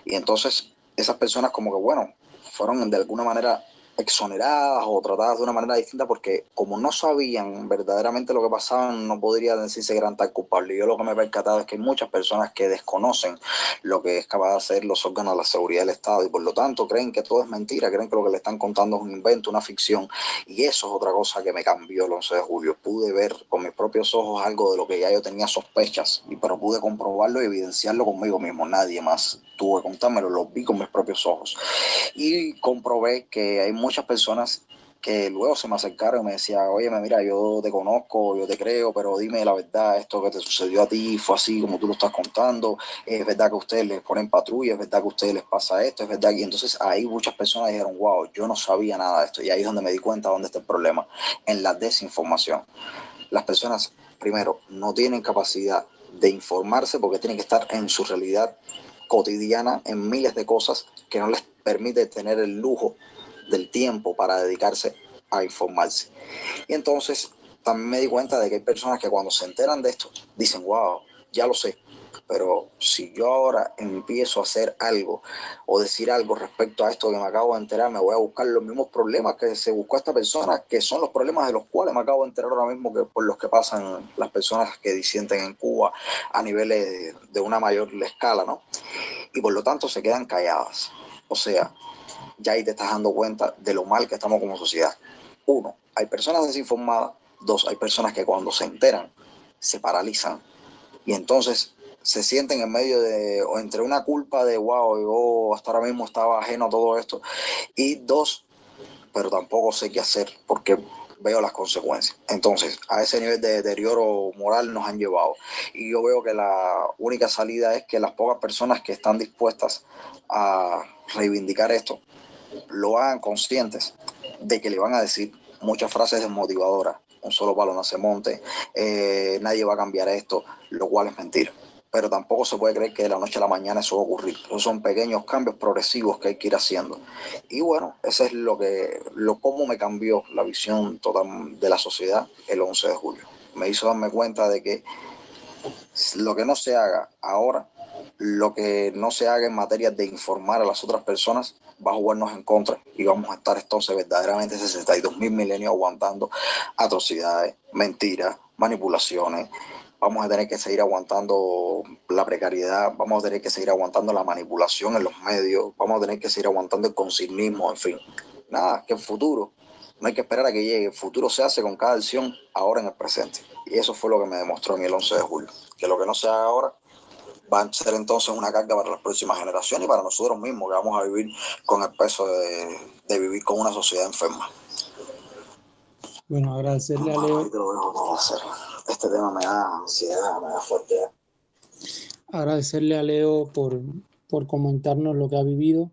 Y entonces esas personas como que, bueno, fueron de alguna manera exoneradas o tratadas de una manera distinta porque como no sabían verdaderamente lo que pasaba, no podría decirse que eran tan culpables. Yo lo que me he percatado es que hay muchas personas que desconocen lo que es capaz de hacer los órganos de la seguridad del Estado y por lo tanto creen que todo es mentira, creen que lo que le están contando es un invento, una ficción. Y eso es otra cosa que me cambió el 11 de julio. Pude ver con mis propios ojos algo de lo que ya yo tenía sospechas, pero pude comprobarlo y evidenciarlo conmigo mismo. Nadie más tuvo que contármelo, lo vi con mis propios ojos. Y comprobé que hay muchas personas que luego se me acercaron y me decían, oye, mira, yo te conozco, yo te creo, pero dime la verdad, esto que te sucedió a ti fue así como tú lo estás contando, es verdad que ustedes les ponen patrulla, es verdad que a ustedes les pasa esto, es verdad que entonces ahí muchas personas dijeron, wow, yo no sabía nada de esto y ahí es donde me di cuenta dónde está el problema, en la desinformación. Las personas, primero, no tienen capacidad de informarse porque tienen que estar en su realidad cotidiana en miles de cosas que no les permite tener el lujo del tiempo para dedicarse a informarse. Y entonces también me di cuenta de que hay personas que cuando se enteran de esto dicen, wow, ya lo sé, pero si yo ahora empiezo a hacer algo o decir algo respecto a esto que me acabo de enterar, me voy a buscar los mismos problemas que se buscó esta persona, que son los problemas de los cuales me acabo de enterar ahora mismo que por los que pasan las personas que disienten en Cuba a niveles de una mayor escala, ¿no? Y por lo tanto se quedan calladas. O sea, ya ahí te estás dando cuenta de lo mal que estamos como sociedad. Uno, hay personas desinformadas. Dos, hay personas que cuando se enteran se paralizan y entonces se sienten en medio de, o entre una culpa de, wow, yo hasta ahora mismo estaba ajeno a todo esto. Y dos, pero tampoco sé qué hacer porque veo las consecuencias. Entonces, a ese nivel de deterioro moral nos han llevado. Y yo veo que la única salida es que las pocas personas que están dispuestas a reivindicar esto lo hagan conscientes de que le van a decir muchas frases desmotivadoras. Un solo palo no se monte, eh, nadie va a cambiar esto, lo cual es mentira. Pero tampoco se puede creer que de la noche a la mañana eso va a ocurrir. son pequeños cambios progresivos que hay que ir haciendo. Y bueno, ese es lo que, lo cómo me cambió la visión total de la sociedad el 11 de julio. Me hizo darme cuenta de que lo que no se haga ahora lo que no se haga en materia de informar a las otras personas va a jugarnos en contra y vamos a estar entonces verdaderamente 62 mil milenios aguantando atrocidades, mentiras, manipulaciones. Vamos a tener que seguir aguantando la precariedad, vamos a tener que seguir aguantando la manipulación en los medios, vamos a tener que seguir aguantando el consignismo, en fin. Nada, que el futuro, no hay que esperar a que llegue, el futuro se hace con cada acción ahora en el presente. Y eso fue lo que me demostró en el 11 de julio, que lo que no se haga ahora va a ser entonces una carga para las próximas generaciones y para nosotros mismos que vamos a vivir con el peso de, vivir con una sociedad enferma. Bueno, agradecerle a Leo. Este tema me da ansiedad, me da fuerte. Agradecerle a Leo por, por comentarnos lo que ha vivido.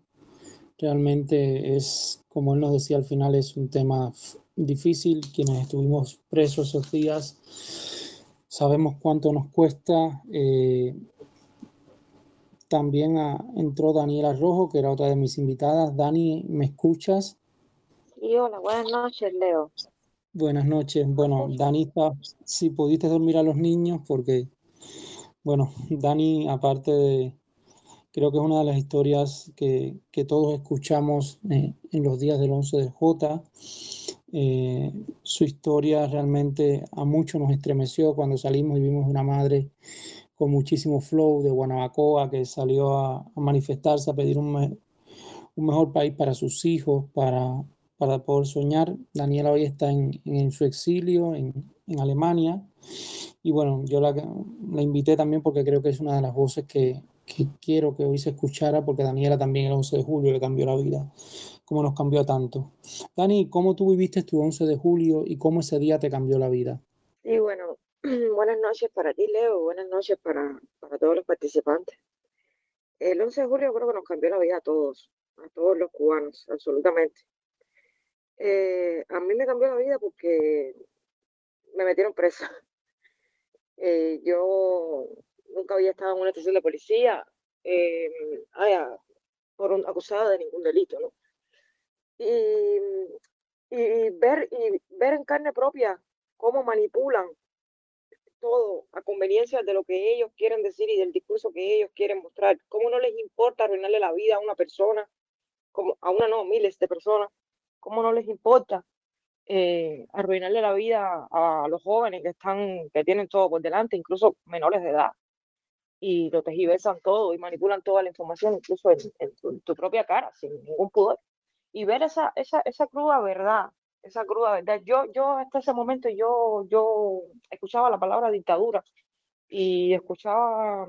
Realmente es, como él nos decía al final, es un tema difícil. Quienes estuvimos presos esos días sabemos cuánto nos cuesta. Eh, también entró Daniela Rojo, que era otra de mis invitadas. Dani, ¿me escuchas? Sí, hola, buenas noches, Leo. Buenas noches. Bueno, Dani, si pudiste dormir a los niños, porque, bueno, Dani, aparte de, creo que es una de las historias que, todos escuchamos eh, en los días del 11 de J. Eh, su historia realmente a muchos nos estremeció cuando salimos y vimos una madre con muchísimo flow de Guanabacoa que salió a, manifestarse, a pedir un, un, mejor país para sus hijos, para, para poder soñar. Daniela hoy está en, en su exilio en, en, Alemania. Y bueno, yo la, la, invité también porque creo que es una de las voces que, que quiero que hoy se escuchara, porque Daniela también el 11 de julio le cambió la vida, como nos cambió tanto. Dani, ¿cómo tú viviste tu 11 de julio y cómo ese día te cambió la vida? Sí, bueno, Buenas noches para ti, Leo. Buenas noches para, para todos los participantes. El 11 de julio creo que nos cambió la vida a todos, a todos los cubanos, absolutamente. Eh, a mí me cambió la vida porque me metieron presa. Eh, yo nunca había estado en una estación de policía eh, por acusada de ningún delito, ¿no? Y, y, ver, y ver en carne propia cómo manipulan todo a conveniencia de lo que ellos quieren decir y del discurso que ellos quieren mostrar. ¿Cómo no les importa arruinarle la vida a una persona? Como, a una no, miles de personas. ¿Cómo no les importa eh, arruinarle la vida a los jóvenes que están, que tienen todo por delante, incluso menores de edad? Y lo tejiversan todo y manipulan toda la información, incluso en, en tu propia cara, sin ningún pudor. Y ver esa, esa, esa cruda verdad esa cruda verdad. Yo, yo hasta ese momento yo, yo escuchaba la palabra dictadura y escuchaba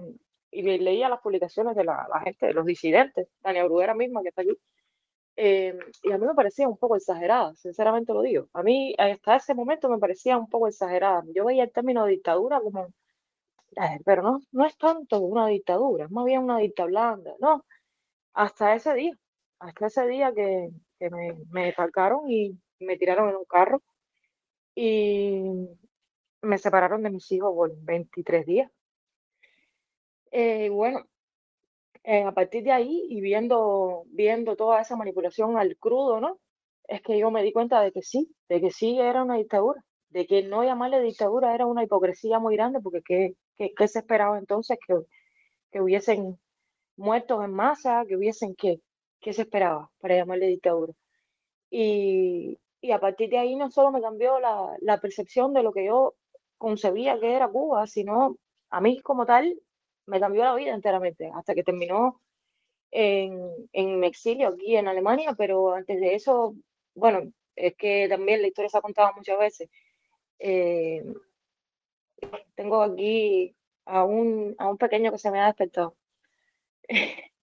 y leía las publicaciones de la, gente, de los disidentes, Dania Bruguera misma que está aquí, eh, y a mí me parecía un poco exagerada, sinceramente lo digo. A mí hasta ese momento me parecía un poco exagerada. Yo veía el término dictadura como, pero no, no es tanto una dictadura, es más bien una dictadura blanda, ¿no? Hasta ese día, hasta ese día que, que me, me y me tiraron en un carro y me separaron de mis hijos por 23 días. Eh, bueno, eh, a partir de ahí y viendo, viendo toda esa manipulación al crudo, ¿no? Es que yo me di cuenta de que sí, de que sí era una dictadura, de que no llamarle dictadura era una hipocresía muy grande, porque ¿qué, qué, se esperaba entonces? Que, que hubiesen muertos en masa, que hubiesen, ¿qué, qué se esperaba para llamarle dictadura? Y, y a partir de ahí no solo me cambió la, la, percepción de lo que yo concebía que era Cuba, sino a mí como tal me cambió la vida enteramente, hasta que terminó en, en exilio aquí en Alemania, pero antes de eso, bueno, es que también la historia se ha contado muchas veces. Eh, tengo aquí a un, a un pequeño que se me ha despertado.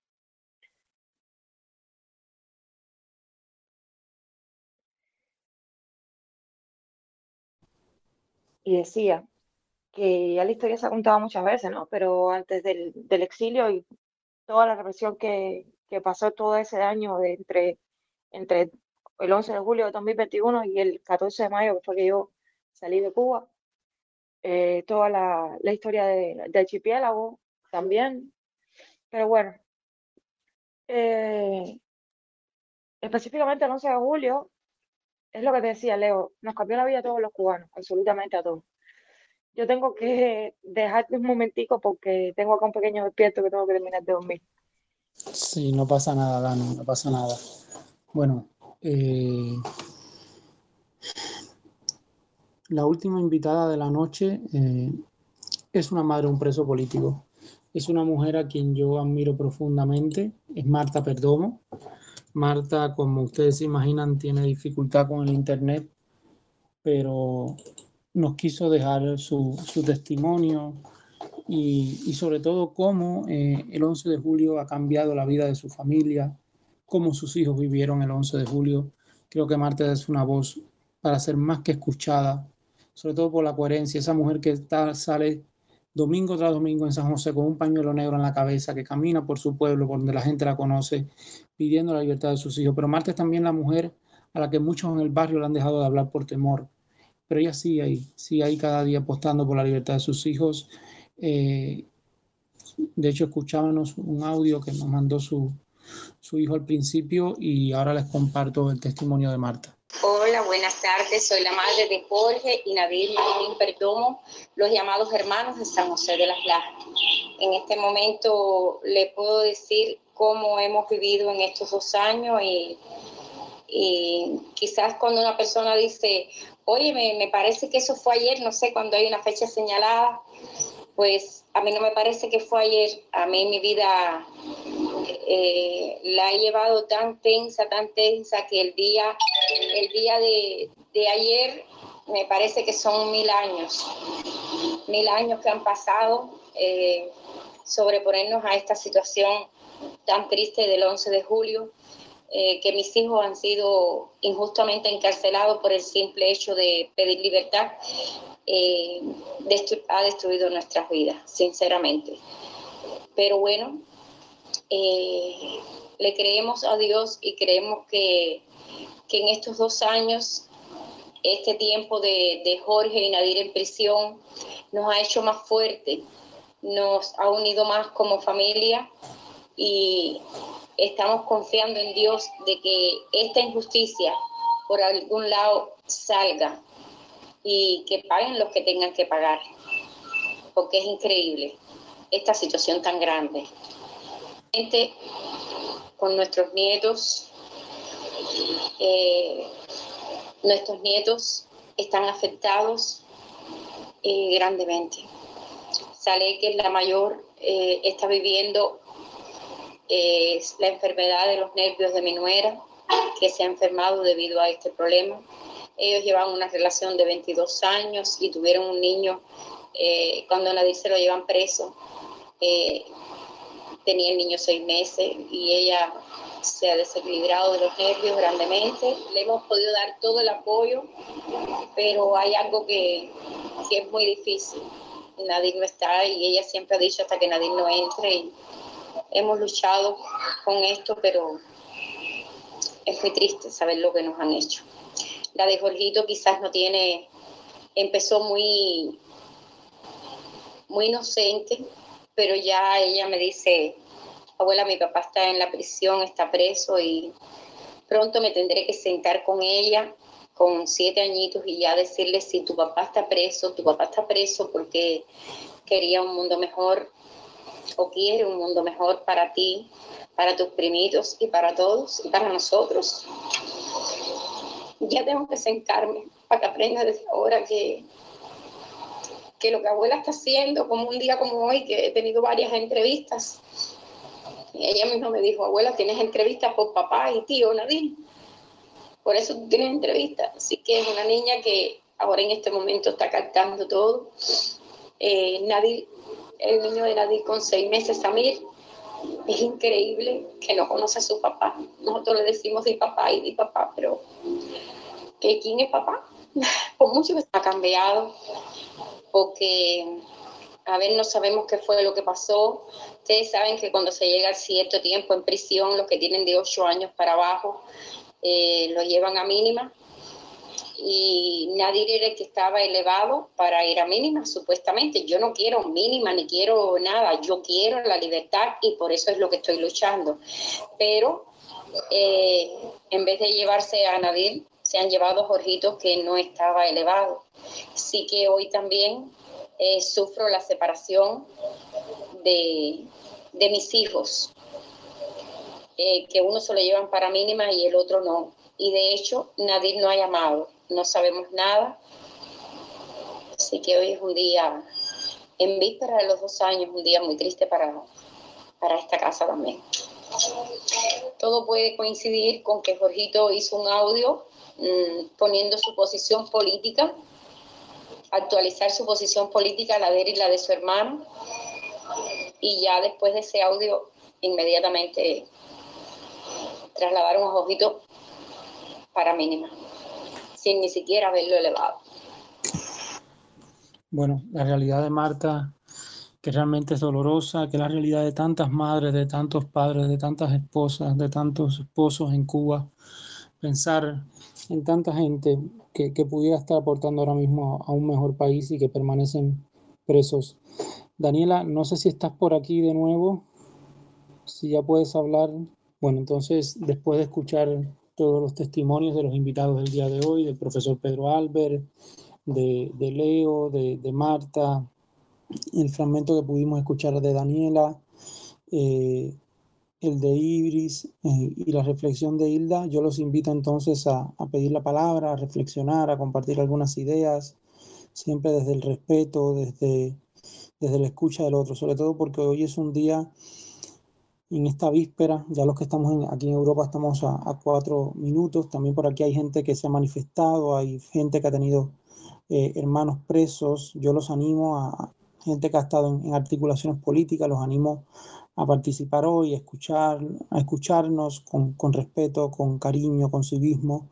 y decía que ya la historia se ha contado muchas veces, ¿no? Pero antes del, del exilio y toda la represión que, que, pasó todo ese año de entre, entre el 11 de julio de 2021 y el 14 de mayo, que fue que yo salí de Cuba, eh, toda la, la historia de, del archipiélago también. Pero bueno, eh, específicamente el 11 de julio es lo que te decía, Leo, nos cambió la vida a todos los cubanos, absolutamente a todos. Yo tengo que dejarte un momentico porque tengo acá un pequeño despierto que tengo que terminar de dormir. Sí, no pasa nada, Dani, no pasa nada. Bueno, eh, la última invitada de la noche eh, es una madre un preso político. Es una mujer a quien yo admiro profundamente, es Marta Perdomo. Marta, como ustedes se imaginan, tiene dificultad con el Internet, pero nos quiso dejar su, su testimonio y, y, sobre todo cómo eh, el 11 de julio ha cambiado la vida de su familia, cómo sus hijos vivieron el 11 de julio. Creo que Marta es una voz para ser más que escuchada, sobre todo por la coherencia. Esa mujer que está, sale domingo tras domingo en San José con un pañuelo negro en la cabeza, que camina por su pueblo, por donde la gente la conoce, pidiendo la libertad de sus hijos. Pero Marta es también la mujer a la que muchos en el barrio le han dejado de hablar por temor. Pero ella sigue ahí, sigue ahí cada día apostando por la libertad de sus hijos. Eh, de hecho, escuchábamos un audio que nos mandó su, su hijo al principio y ahora les comparto el testimonio de Marta. Hola, buenas tardes. Soy la madre de Jorge y Nadir Martín Perdomo, los llamados hermanos de San José de las Lajas. En este momento le puedo decir cómo hemos vivido en estos dos años y, y quizás cuando una persona dice, oye, me, me, parece que eso fue ayer, no sé, cuando hay una fecha señalada, pues a mí no me parece que fue ayer. A mí mi vida eh, la he llevado tan tensa, tan tensa que el día, el día de, ayer me parece que son mil años, mil años que han pasado eh, sobreponernos a esta situación tan triste del 11 de julio, eh, que mis hijos han sido injustamente encarcelados por el simple hecho de pedir libertad, eh, ha destruido nuestras vidas, sinceramente. Pero bueno, eh, le creemos a Dios y creemos que, que, en estos dos años, este tiempo de, de Jorge y Nadir en prisión nos ha hecho más fuertes, nos ha unido más como familia y estamos confiando en Dios de que esta injusticia por algún lado salga y que paguen los que tengan que pagar. porque es increíble esta situación tan grande. Con nuestros nietos, eh, nuestros nietos están afectados eh, grandemente. Sale que la mayor eh, está viviendo la enfermedad de los nervios de mi nuera, que se ha enfermado debido a este problema. Ellos llevan una relación de 22 años y tuvieron un niño cuando Nadir se lo llevan preso, tenía el niño seis meses y ella se ha desequilibrado de los nervios grandemente. Le hemos podido dar todo el apoyo, pero hay algo que, que es muy difícil. Nadir no está y ella siempre ha dicho hasta que Nadir no entre. Hemos luchado con esto, pero es muy triste saber lo que nos han hecho. La de Jorgito quizás no tiene, empezó muy muy inocente, pero ya ella me dice, abuela, mi papá está en la prisión, está preso y pronto me tendré que sentar con ella con siete añitos y ya decirle si tu papá está preso, tu papá está preso porque quería un mundo mejor o quiere un mundo mejor para ti, para tus primitos y para todos y para nosotros. Ya tengo que sentarme para que aprenda desde ahora que que lo que abuela está haciendo, como un día como hoy, que he tenido varias entrevistas, y ella misma me dijo, abuela, tienes entrevistas por papá y tío Nadine, por eso tienes entrevistas. Así que es una niña que ahora en este momento está captando todo. Eh, Nadir, el niño de Nadir con seis meses, Samir, es increíble que no conoce a su papá. Nosotros le decimos di papá y di papá, pero ¿quién es papá? Por mucho que está cambiado porque, a ver, no sabemos qué fue lo que pasó. Ustedes saben que cuando se llega cierto tiempo en prisión, los que tienen de 8 años para abajo, eh, lo llevan a mínima. Y nadie era el que estaba elevado para ir a mínima, supuestamente. Yo no quiero mínima ni quiero nada, yo quiero la libertad y por eso es lo que estoy luchando. Pero eh, en vez de llevarse a Nadir, se han llevado Jorgito que no estaba elevado. Sí que hoy también eh, sufro la separación de, mis hijos, eh, que uno se lo llevan para mínima y el otro no. Y de hecho, nadie no ha llamado, no sabemos nada. Así que hoy es un día, en víspera de los dos años, un día muy triste para, para esta casa también. Todo puede coincidir con que Jorgito hizo un audio Mm, poniendo su posición política, actualizar su posición política, la de él y la de su hermano. Y ya después de ese audio, inmediatamente trasladaron a Ojito para mínima, sin ni siquiera haberlo elevado. Bueno, la realidad de Marta, que realmente es dolorosa, que la realidad de tantas madres, de tantos padres, de tantas esposas, de tantos esposos en Cuba, pensar en tanta gente que, pudiera estar aportando ahora mismo a un mejor país y que permanecen presos. Daniela, no sé si estás por aquí de nuevo, si ya puedes hablar. Bueno, entonces, después de escuchar todos los testimonios de los invitados del día de hoy, del profesor Pedro Albert, de, Leo, de, de, Marta, el fragmento que pudimos escuchar de Daniela, eh, el de Ibris eh, y la reflexión de Hilda, yo los invito entonces a, pedir la palabra, a reflexionar, a compartir algunas ideas, siempre desde el respeto, desde, desde la escucha del otro, sobre todo porque hoy es un día en esta víspera, ya los que estamos aquí en Europa estamos a, cuatro minutos, también por aquí hay gente que se ha manifestado, hay gente que ha tenido eh, hermanos presos, yo los animo a gente que ha estado en, en articulaciones políticas, los animo a participar hoy, a, escuchar, a escucharnos con, con respeto, con cariño, con civismo,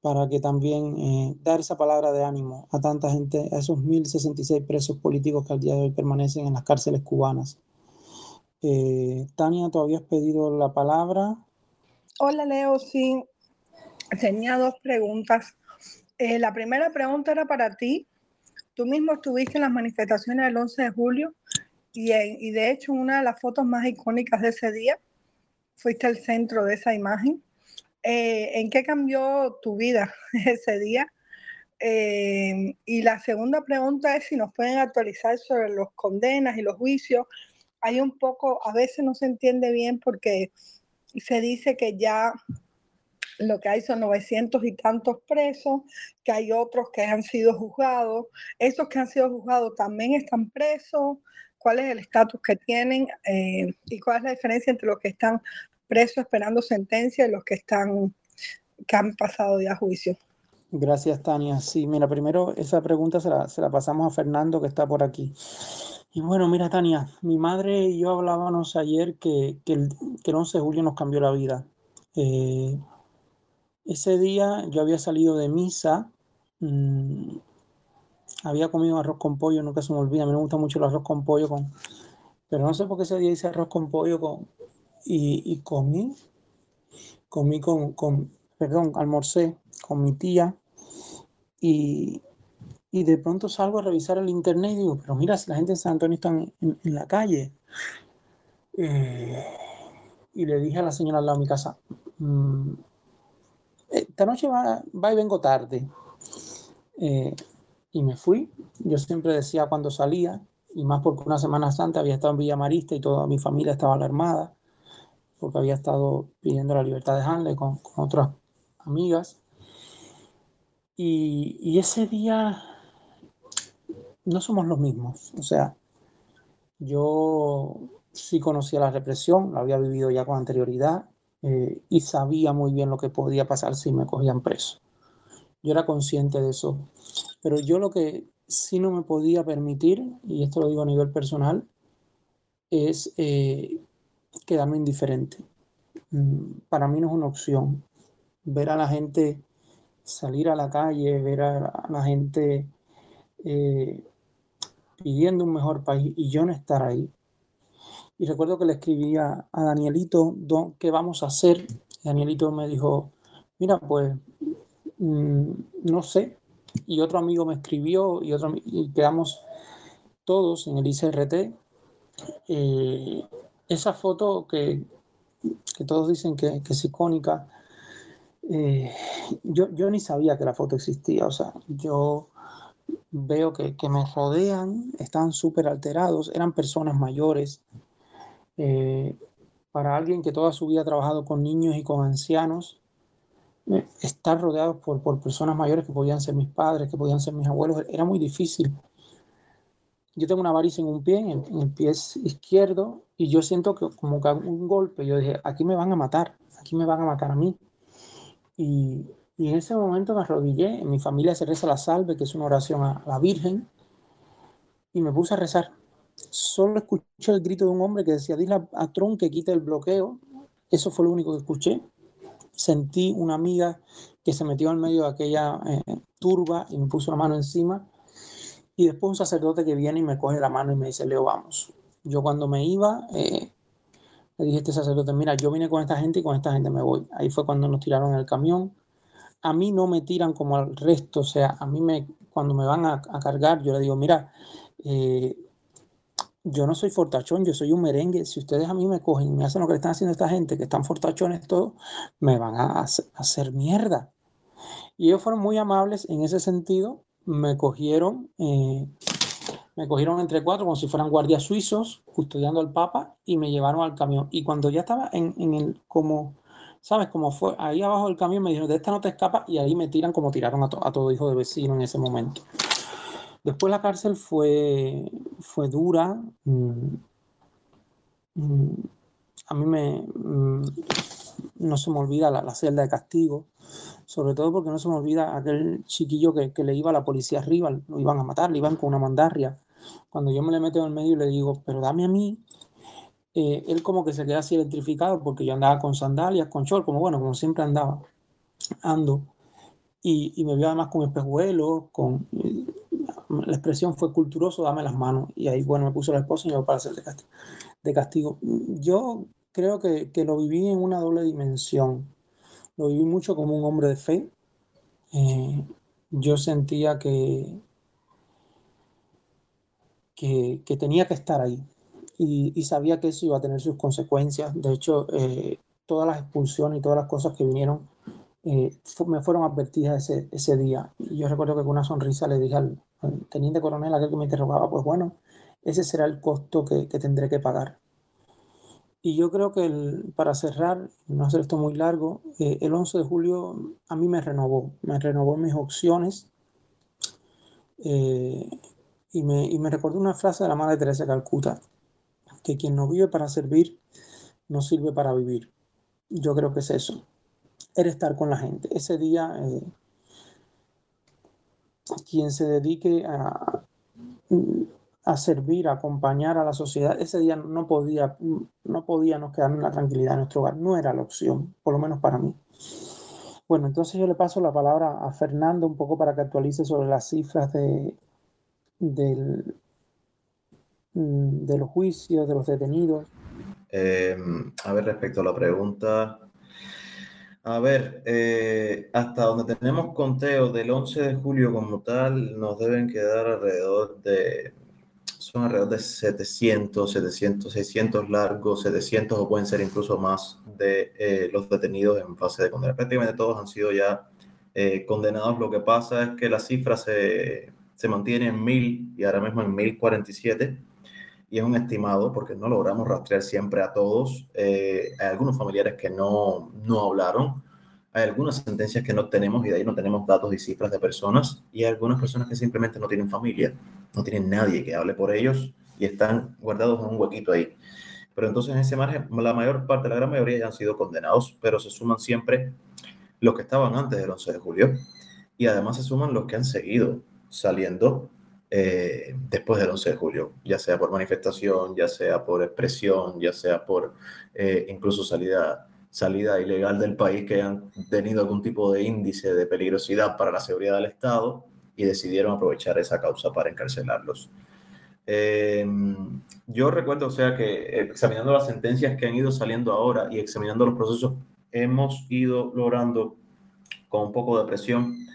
para que también eh, dar esa palabra de ánimo a tanta gente, a esos 1.066 presos políticos que al día de hoy permanecen en las cárceles cubanas. Eh, Tania, ¿tú habías pedido la palabra? Hola Leo, sí, tenía dos preguntas. Eh, la primera pregunta era para ti. Tú mismo estuviste en las manifestaciones del 11 de julio y, de hecho, una de las fotos más icónicas de ese día, fuiste el centro de esa imagen. Eh, ¿En qué cambió tu vida ese día? Eh, y la segunda pregunta es si nos pueden actualizar sobre los condenas y los juicios. Hay un poco, a veces no se entiende bien porque se dice que ya lo que hay son 900 y tantos presos, que hay otros que han sido juzgados. Esos que han sido juzgados también están presos. ¿Cuál es el estatus que tienen eh, y cuál es la diferencia entre los que están presos esperando sentencia y los que están que han pasado ya juicio? Gracias, Tania. Sí, mira, primero esa pregunta se la, pasamos a Fernando que está por aquí. Y bueno, mira, Tania, mi madre y yo hablábamos ayer que, que, el, que el 11 de julio nos cambió la vida. Eh, ese día yo había salido de misa, mmm, había comido arroz con pollo, nunca se me olvida, a mí me gusta mucho el arroz con pollo, con, pero no sé por qué ese día hice arroz con pollo con, y, y comí, comí con, con, perdón, almorcé con mi tía y, y de pronto salgo a revisar el internet y digo, pero mira, si la gente de San Antonio está en, en la calle. Eh, y le dije a la señora al lado de mi casa, mmm, esta noche va, va, y vengo tarde. Eh, y me fui. Yo siempre decía cuando salía, y más porque una Semana Santa había estado en Villa Marista y toda mi familia estaba alarmada, porque había estado pidiendo la libertad de Hanley con, con otras amigas. Y, y, ese día no somos los mismos. O sea, yo sí conocía la represión, la había vivido ya con anterioridad eh, y sabía muy bien lo que podía pasar si me cogían preso. Yo era consciente de eso. Pero yo lo que sí no me podía permitir, y esto lo digo a nivel personal, es eh, quedarme indiferente. Mm, para mí no es una opción. Ver a la gente salir a la calle, ver a la gente eh, pidiendo un mejor país y yo no estar ahí. Y recuerdo que le escribí a, Danielito, ¿qué vamos a hacer? Danielito me dijo, mira, pues mmm, no sé. Y otro amigo me escribió y, otro, y quedamos todos en el ICRT. Eh, esa foto que, que, todos dicen que, es icónica, eh, yo, yo, ni sabía que la foto existía. O sea, yo veo que, que me rodean, están súper alterados, eran personas mayores, eh, para alguien que toda su vida ha trabajado con niños y con ancianos, estar rodeado por, por, personas mayores que podían ser mis padres, que podían ser mis abuelos, era muy difícil. Yo tengo una varice en un pie, en, en el pie izquierdo, y yo siento que como que un golpe, yo dije, aquí me van a matar, aquí me van a matar a mí. Y, y en ese momento me arrodillé, en mi familia se reza la salve, que es una oración a la Virgen, y me puse a rezar solo escuché el grito de un hombre que decía, dile a Trump que quite el bloqueo. Eso fue lo único que escuché. Sentí una amiga que se metió en medio de aquella eh, turba y me puso la mano encima. Y después un sacerdote que viene y me coge la mano y me dice, Leo, vamos. Yo cuando me iba, eh, le dije a este sacerdote, mira, yo vine con esta gente y con esta gente me voy. Ahí fue cuando nos tiraron en el camión. A mí no me tiran como al resto, o sea, a mí me, cuando me van a, a cargar, yo le digo, mira, eh, yo no soy fortachón, yo soy un merengue. Si ustedes a mí me cogen y me hacen lo que están haciendo esta gente, que están fortachones todos, me van a hacer, mierda. Y ellos fueron muy amables en ese sentido. Me cogieron, eh, me cogieron entre cuatro como si fueran guardias suizos, custodiando al Papa, y me llevaron al camión. Y cuando ya estaba en, en el, como, ¿sabes? Como fue ahí abajo del camión, me dijeron, de esta no te escapas, y ahí me tiran como tiraron a, to, a todo hijo de vecino en ese momento. Después la cárcel fue, fue dura. Mm, mm, a mí me, mm, no se me olvida la, celda de castigo, sobre todo porque no se me olvida aquel chiquillo que, que, le iba a la policía arriba, lo iban a matar, le iban con una mandarria. Cuando yo me le meto en el medio y le digo, pero dame a mí, eh, él como que se queda así electrificado porque yo andaba con sandalias, con short, como bueno, como siempre andaba, ando. Y, me vio además con espejuelos, con la expresión fue culturoso, dame las manos. Y ahí, bueno, me puso la esposa y me para hacer de castigo. Yo creo que, que, lo viví en una doble dimensión. Lo viví mucho como un hombre de fe. Eh, yo sentía que, que, tenía que estar ahí y, y, sabía que eso iba a tener sus consecuencias. De hecho, eh, todas las expulsiones y todas las cosas que vinieron eh, me fueron advertidas ese, ese día. Y yo recuerdo que con una sonrisa le dije al, teniente coronel, aquel que me interrogaba, pues bueno, ese será el costo que, que tendré que pagar. Y yo creo que el, para cerrar, no hacer esto muy largo, eh, el 11 de julio a mí me renovó, me renovó mis opciones. Eh, y, me, y me recordó una frase de la Madre Teresa de Calcuta, que quien no vive para servir, no sirve para vivir. Yo creo que es eso era estar con la gente. Ese día, eh, quien se dedique a, a, servir, a acompañar a la sociedad, ese día no podía, no podíamos quedar en la tranquilidad en nuestro hogar. No era la opción, por lo menos para mí. Bueno, entonces yo le paso la palabra a Fernando un poco para que actualice sobre las cifras de, del, de los juicios, de los detenidos. Eh, a ver, respecto a la pregunta, a ver, eh, hasta donde tenemos conteo del 11 de julio como tal, nos deben quedar alrededor de, son alrededor de 700, 700, 600 largos, 700 o pueden ser incluso más de eh, los detenidos en fase de condena. Prácticamente todos han sido ya eh, condenados. Lo que pasa es que la cifra se, se mantiene en 1000 y ahora mismo en 1047 y es un estimado porque no logramos rastrear siempre a todos. Eh, hay algunos familiares que no, no hablaron, hay algunas sentencias que no tenemos y de ahí no tenemos datos y cifras de personas y hay algunas personas que simplemente no tienen familia, no tienen nadie que hable por ellos y están guardados en un huequito ahí. Pero entonces en ese margen, la mayor parte, la gran mayoría ya han sido condenados, pero se suman siempre los que estaban antes del 11 de julio y además se suman los que han seguido saliendo eh, después del 11 de julio, ya sea por manifestación, ya sea por expresión, ya sea por eh, incluso salida, salida ilegal del país que han tenido algún tipo de índice de peligrosidad para la seguridad del Estado y decidieron aprovechar esa causa para encarcelarlos. Em, yo recuerdo, o sea, que examinando las sentencias que han ido saliendo ahora y examinando los procesos, hemos ido logrando con un poco de presión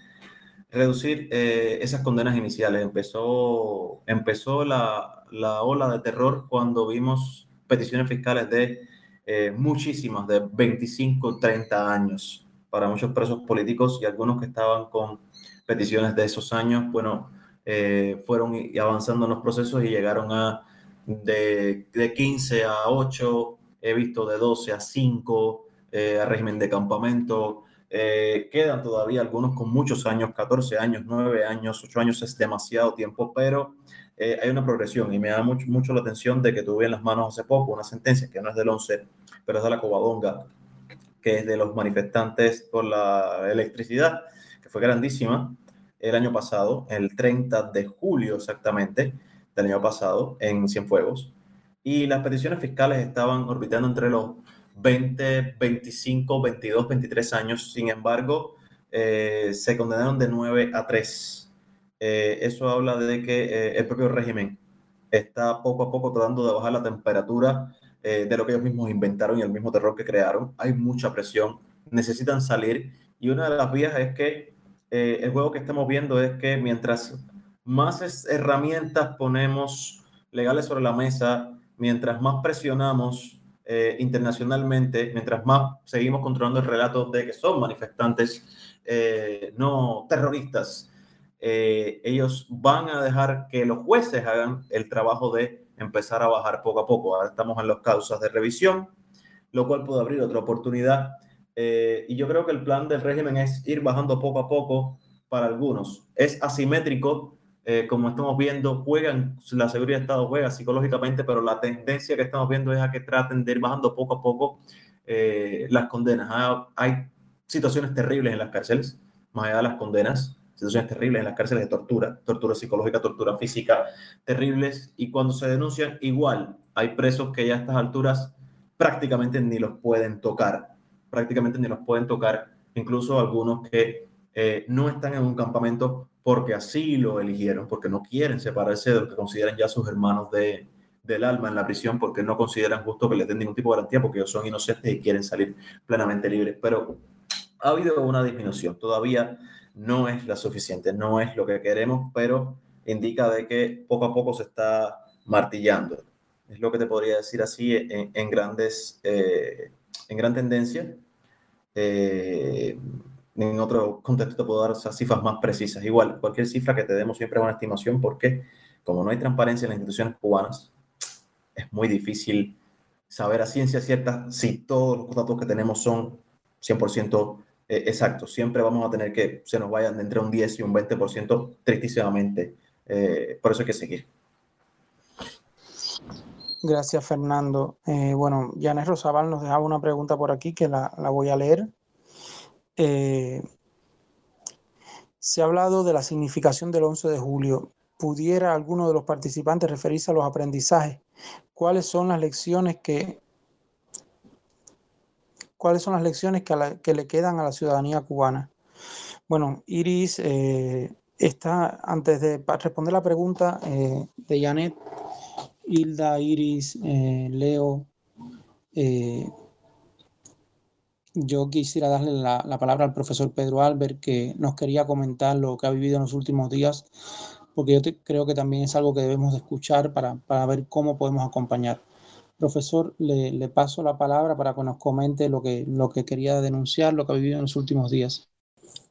reducir eh, esas condenas iniciales. Empezó, empezó la, la, ola de terror cuando vimos peticiones fiscales de eh, muchísimas, de 25, 30 años para muchos presos políticos y algunos que estaban con peticiones de esos años, bueno, eh, fueron avanzando en los procesos y llegaron a de, de 15 a 8, he visto de 12 a 5, a régimen de campamento, eh, quedan todavía algunos con muchos años, 14 años, 9 años, 8 años es demasiado tiempo, pero eh, hay una progresión y me da mucho, mucho la atención de que tuve en las manos hace poco una sentencia que no es del 11, pero es de la Covadonga, que es de los manifestantes por la electricidad, que fue grandísima el año pasado, el 30 de julio exactamente del año pasado en Cienfuegos. Y las peticiones fiscales estaban orbitando entre los 20, 25, 22, 23 años. Sin embargo, eh, se condenaron de 9 a 3. Eh, eso habla de que eh, el propio régimen está poco a poco tratando de bajar la temperatura de lo que ellos mismos inventaron y el mismo terror que crearon. Hay mucha presión, necesitan salir y una de las vías es que el juego que estamos viendo es que mientras más herramientas ponemos legales sobre la mesa, mientras más presionamos eh, internacionalmente, mientras más seguimos controlando el relato de que son manifestantes eh, no terroristas, eh, ellos van a dejar que los jueces hagan el trabajo de empezar a bajar poco a poco. Ahora estamos en las causas de revisión, lo cual puede abrir otra oportunidad. y yo creo que el plan del régimen es ir bajando poco a poco para algunos. Es asimétrico eh, como estamos viendo, juegan, la seguridad de Estado juega psicológicamente, pero la tendencia que estamos viendo es a que traten de ir bajando poco a poco eh, las condenas. Ah, hay situaciones terribles en las cárceles, más allá de las condenas, situaciones terribles en las cárceles de tortura, tortura psicológica, tortura física, terribles, y cuando se denuncian, igual hay presos que ya a estas alturas prácticamente ni los pueden tocar, prácticamente ni los pueden tocar, incluso algunos que eh, no están en un campamento porque así lo eligieron, porque no quieren separarse de lo que consideran ya sus hermanos de, del alma en la prisión, porque no consideran justo que les den ningún tipo de garantía, porque ellos son inocentes y quieren salir plenamente libres. Pero ha habido una disminución, todavía no es la suficiente, no es lo que queremos, pero indica de que poco a poco se está martillando. Es lo que te podría decir así en, grandes, eh, en gran tendencia. Eh, en otro contexto te puedo dar esas cifras más precisas. Igual, cualquier cifra que te demos siempre es una estimación porque como no hay transparencia en las instituciones cubanas, es muy difícil saber a ciencia cierta si todos los datos que tenemos son 100% eh, exactos. Siempre vamos a tener que se nos vayan entre un 10 y un 20% tristísimamente. Eh, por eso hay que seguir. Gracias, Fernando. Eh, bueno, Janet Rosabal nos dejaba una pregunta por aquí que la voy a leer. Eh, se ha hablado de la significación del 11 de julio. ¿Pudiera alguno de los participantes referirse a los aprendizajes? ¿Cuáles son las lecciones que, cuáles son las lecciones que, le quedan a la ciudadanía cubana? Bueno, Iris eh, está, antes de responder la pregunta eh, de Janet, Hilda, Iris, Leo, yo quisiera darle la, la, palabra al profesor Pedro Albert, que nos quería comentar lo que ha vivido en los últimos días, porque yo creo que también es algo que debemos de escuchar para, para ver cómo podemos acompañar. Profesor, le, le, paso la palabra para que nos comente lo que, lo que quería denunciar, lo que ha vivido en los últimos días.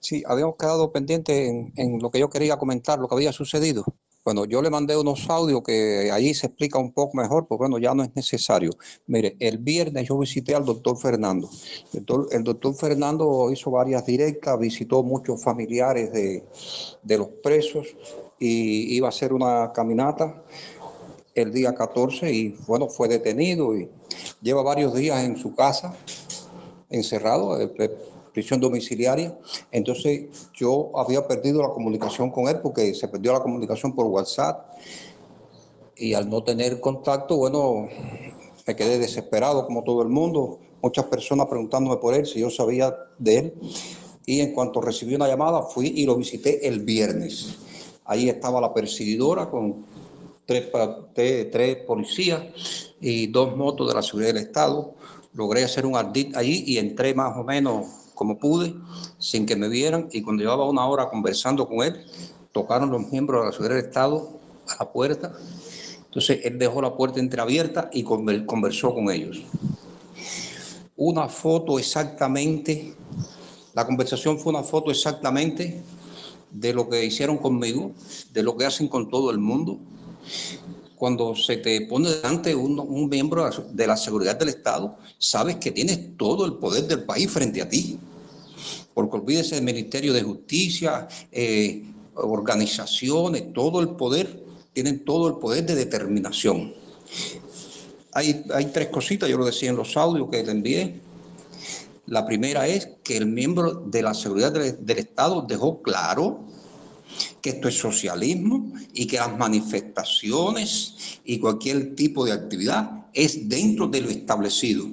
Sí, habíamos quedado pendientes en, en lo que yo quería comentar, lo que había sucedido. Bueno, yo le mandé unos audios que allí se explica un poco mejor, pues bueno, ya no es necesario. Mire, el viernes yo visité al doctor Fernando. El doctor, el Fernando hizo varias directas, visitó muchos familiares de, de los presos y iba a hacer una caminata el día 14 y bueno, fue detenido y lleva varios días en su casa, encerrado prisión domiciliaria. Entonces yo había perdido la comunicación con él porque se perdió la comunicación por WhatsApp y al no tener contacto, bueno, me quedé desesperado como todo el mundo. Muchas personas preguntándome por él, si yo sabía de él. Y en cuanto recibí una llamada, fui y lo visité el viernes. Ahí estaba la perseguidora con tres, policías y dos motos de la seguridad del Estado. Logré hacer un ardid allí y entré más o menos como pude, sin que me vieran, y cuando llevaba una hora conversando con él, tocaron los miembros de la Seguridad del Estado a la puerta. Entonces él dejó la puerta entreabierta y conversó con ellos. Una foto exactamente, la conversación fue una foto exactamente de lo que hicieron conmigo, de lo que hacen con todo el mundo. Cuando se te pone delante un, un miembro de la seguridad del Estado, sabes que tienes todo el poder del país frente a ti porque olvídese del Ministerio de Justicia, eh, organizaciones, todo el poder, tienen todo el poder de determinación. Hay, hay tres cositas, yo lo decía en los audios que le envié. La primera es que el miembro de la seguridad del Estado dejó claro que esto es socialismo y que las manifestaciones y cualquier tipo de actividad es dentro de lo establecido.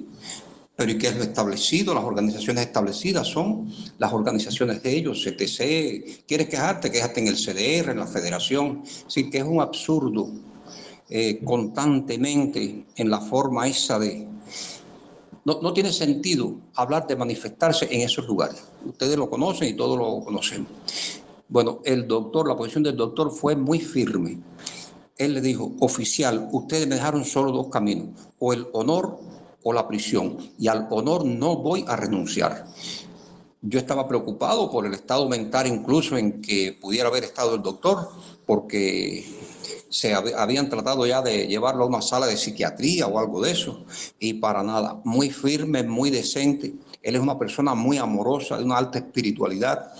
Pero ¿y qué es lo establecido? Las organizaciones establecidas son las organizaciones de ellos, CTC. ¿Quieres quejarte? Quéjate en el CDR, en la federación. Sí, que es un absurdo eh, constantemente en la forma esa de... No, no tiene sentido hablar de manifestarse en esos lugares. Ustedes lo conocen y todos lo conocen. Bueno, el doctor, la posición del doctor fue muy firme. Él le dijo, oficial, ustedes me dejaron solo dos caminos, o el honor o la prisión. Y al honor no voy a renunciar. Yo estaba preocupado por el estado mental incluso en que pudiera haber estado el doctor, porque se habían tratado ya de llevarlo a una sala de psiquiatría o algo de eso, y para nada, muy firme, muy decente. Él es una persona muy amorosa, de una alta espiritualidad,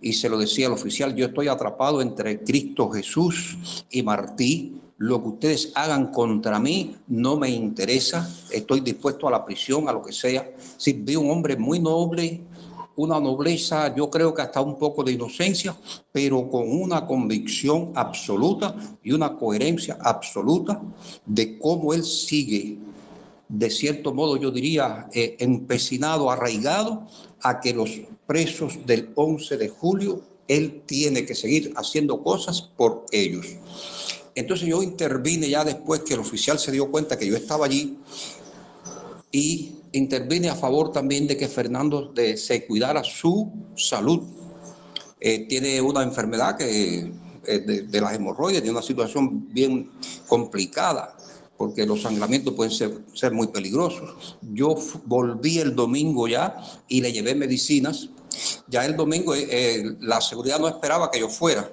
y se lo decía al oficial, yo estoy atrapado entre Cristo Jesús y Martí, lo que ustedes hagan contra mí no me interesa, estoy dispuesto a la prisión, a lo que sea. Si vi un hombre muy noble, una nobleza, yo creo que hasta un poco de inocencia, pero con una convicción absoluta y una coherencia absoluta de cómo él sigue, de cierto modo yo diría, eh, empecinado, arraigado a que los presos del 11 de julio, él tiene que seguir haciendo cosas por ellos. Entonces yo intervine ya después que el oficial se dio cuenta que yo estaba allí y intervine a favor también de que Fernando se cuidara su salud. Eh, tiene una enfermedad que de, de, las hemorroides, tiene una situación bien complicada. porque los sangramientos pueden ser, muy peligrosos. Yo volví el domingo ya y le llevé medicinas. Ya el domingo eh, eh, la seguridad no esperaba que yo fuera,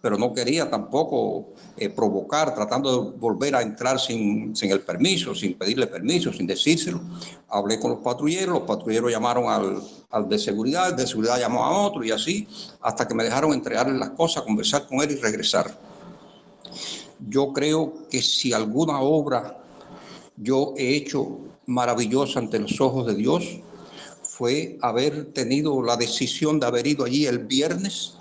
pero no quería tampoco eh, provocar, tratando de volver a entrar sin, sin, el permiso, sin pedirle permiso, sin decírselo. Hablé con los patrulleros, los patrulleros llamaron al, al de seguridad, el de seguridad llamó a otro y así, hasta que me dejaron entregarle las cosas, conversar con él y regresar. Yo creo que si alguna obra yo he hecho maravillosa ante los ojos de Dios, fue haber tenido la decisión de haber ido allí el viernes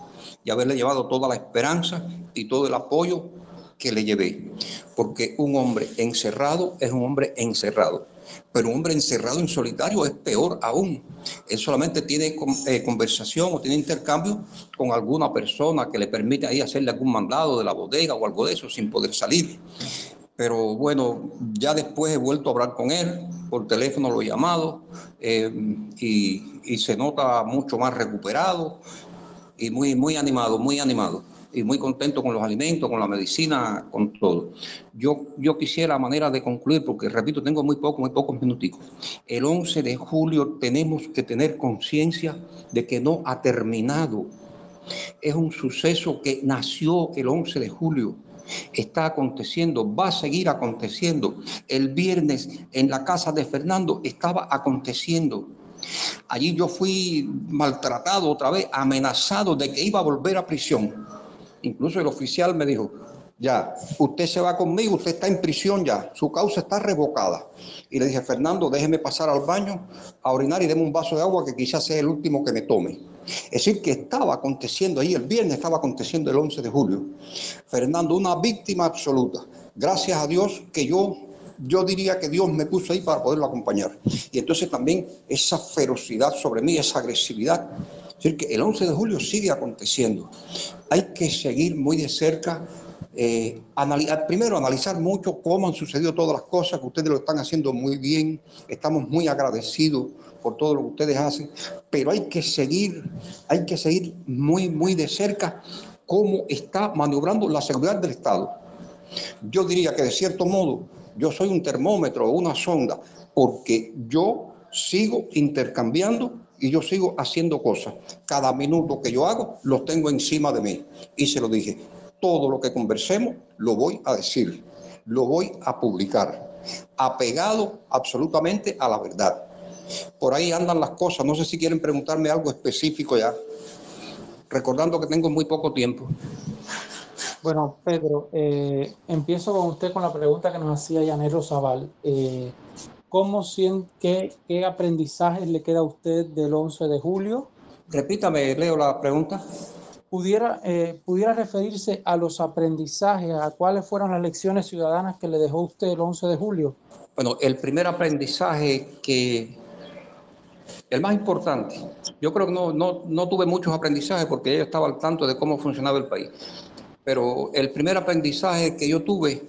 y haberle llevado toda la esperanza y todo el apoyo que le llevé. Porque un hombre encerrado es un hombre encerrado. Pero un hombre encerrado en solitario es peor aún. Él solamente tiene eh, conversación o tiene intercambio con alguna persona que le permite ahí hacerle algún mandado de la bodega o algo de eso sin poder salir. Pero bueno, ya después he vuelto a hablar con él, por teléfono lo he llamado eh, y, y se nota mucho más recuperado y muy, muy animado, muy animado y muy contento con los alimentos, con la medicina, con todo. Yo, yo quisiera manera de concluir, porque repito, tengo muy poco, muy pocos minuticos. El 11 de julio tenemos que tener conciencia de que no ha terminado. Es un suceso que nació el 11 de julio está aconteciendo, va a seguir aconteciendo. El viernes en la casa de Fernando estaba aconteciendo. Allí yo fui maltratado otra vez, amenazado de que iba a volver a prisión. Incluso el oficial me dijo, ya, usted se va conmigo, usted está en prisión ya, su causa está revocada. Y le dije, Fernando, déjeme pasar al baño a orinar y deme un vaso de agua que quizás sea el último que me tome. Es decir, que estaba aconteciendo ahí, el viernes estaba aconteciendo el 11 de julio. Fernando, una víctima absoluta. Gracias a Dios que yo, yo diría que Dios me puso ahí para poderlo acompañar. Y entonces también esa ferocidad sobre mí, esa agresividad, decir, que el 11 de julio sigue aconteciendo. Hay que seguir muy de cerca, eh, primero analizar mucho cómo han sucedido todas las cosas, que ustedes lo están haciendo muy bien, estamos muy agradecidos por todo lo que ustedes hacen, pero hay que seguir, hay que seguir muy, muy de cerca cómo está maniobrando la seguridad del Estado. Yo diría que de cierto modo yo soy un termómetro o una sonda, porque yo sigo intercambiando y yo sigo haciendo cosas. Cada minuto que yo hago, los tengo encima de mí. Y se lo dije, todo lo que conversemos, lo voy a decir, lo voy a publicar, apegado absolutamente a la verdad. Por ahí andan las cosas, no sé si quieren preguntarme algo específico ya, recordando que tengo muy poco tiempo. Bueno, Pedro, eh, empiezo con usted con la pregunta que nos hacía Yanero Zaval. Eh, ¿Cómo qué, qué aprendizajes le queda a usted del 11 de julio? Repítame, Leo, la pregunta. Pudiera, eh, pudiera referirse a los aprendizajes, a cuáles fueron las lecciones ciudadanas que le dejó usted el 11 de julio. Bueno, el primer aprendizaje que, el más importante, yo creo que no, no, no tuve muchos aprendizajes porque yo estaba al tanto de cómo funcionaba el país, pero el primer aprendizaje que yo tuve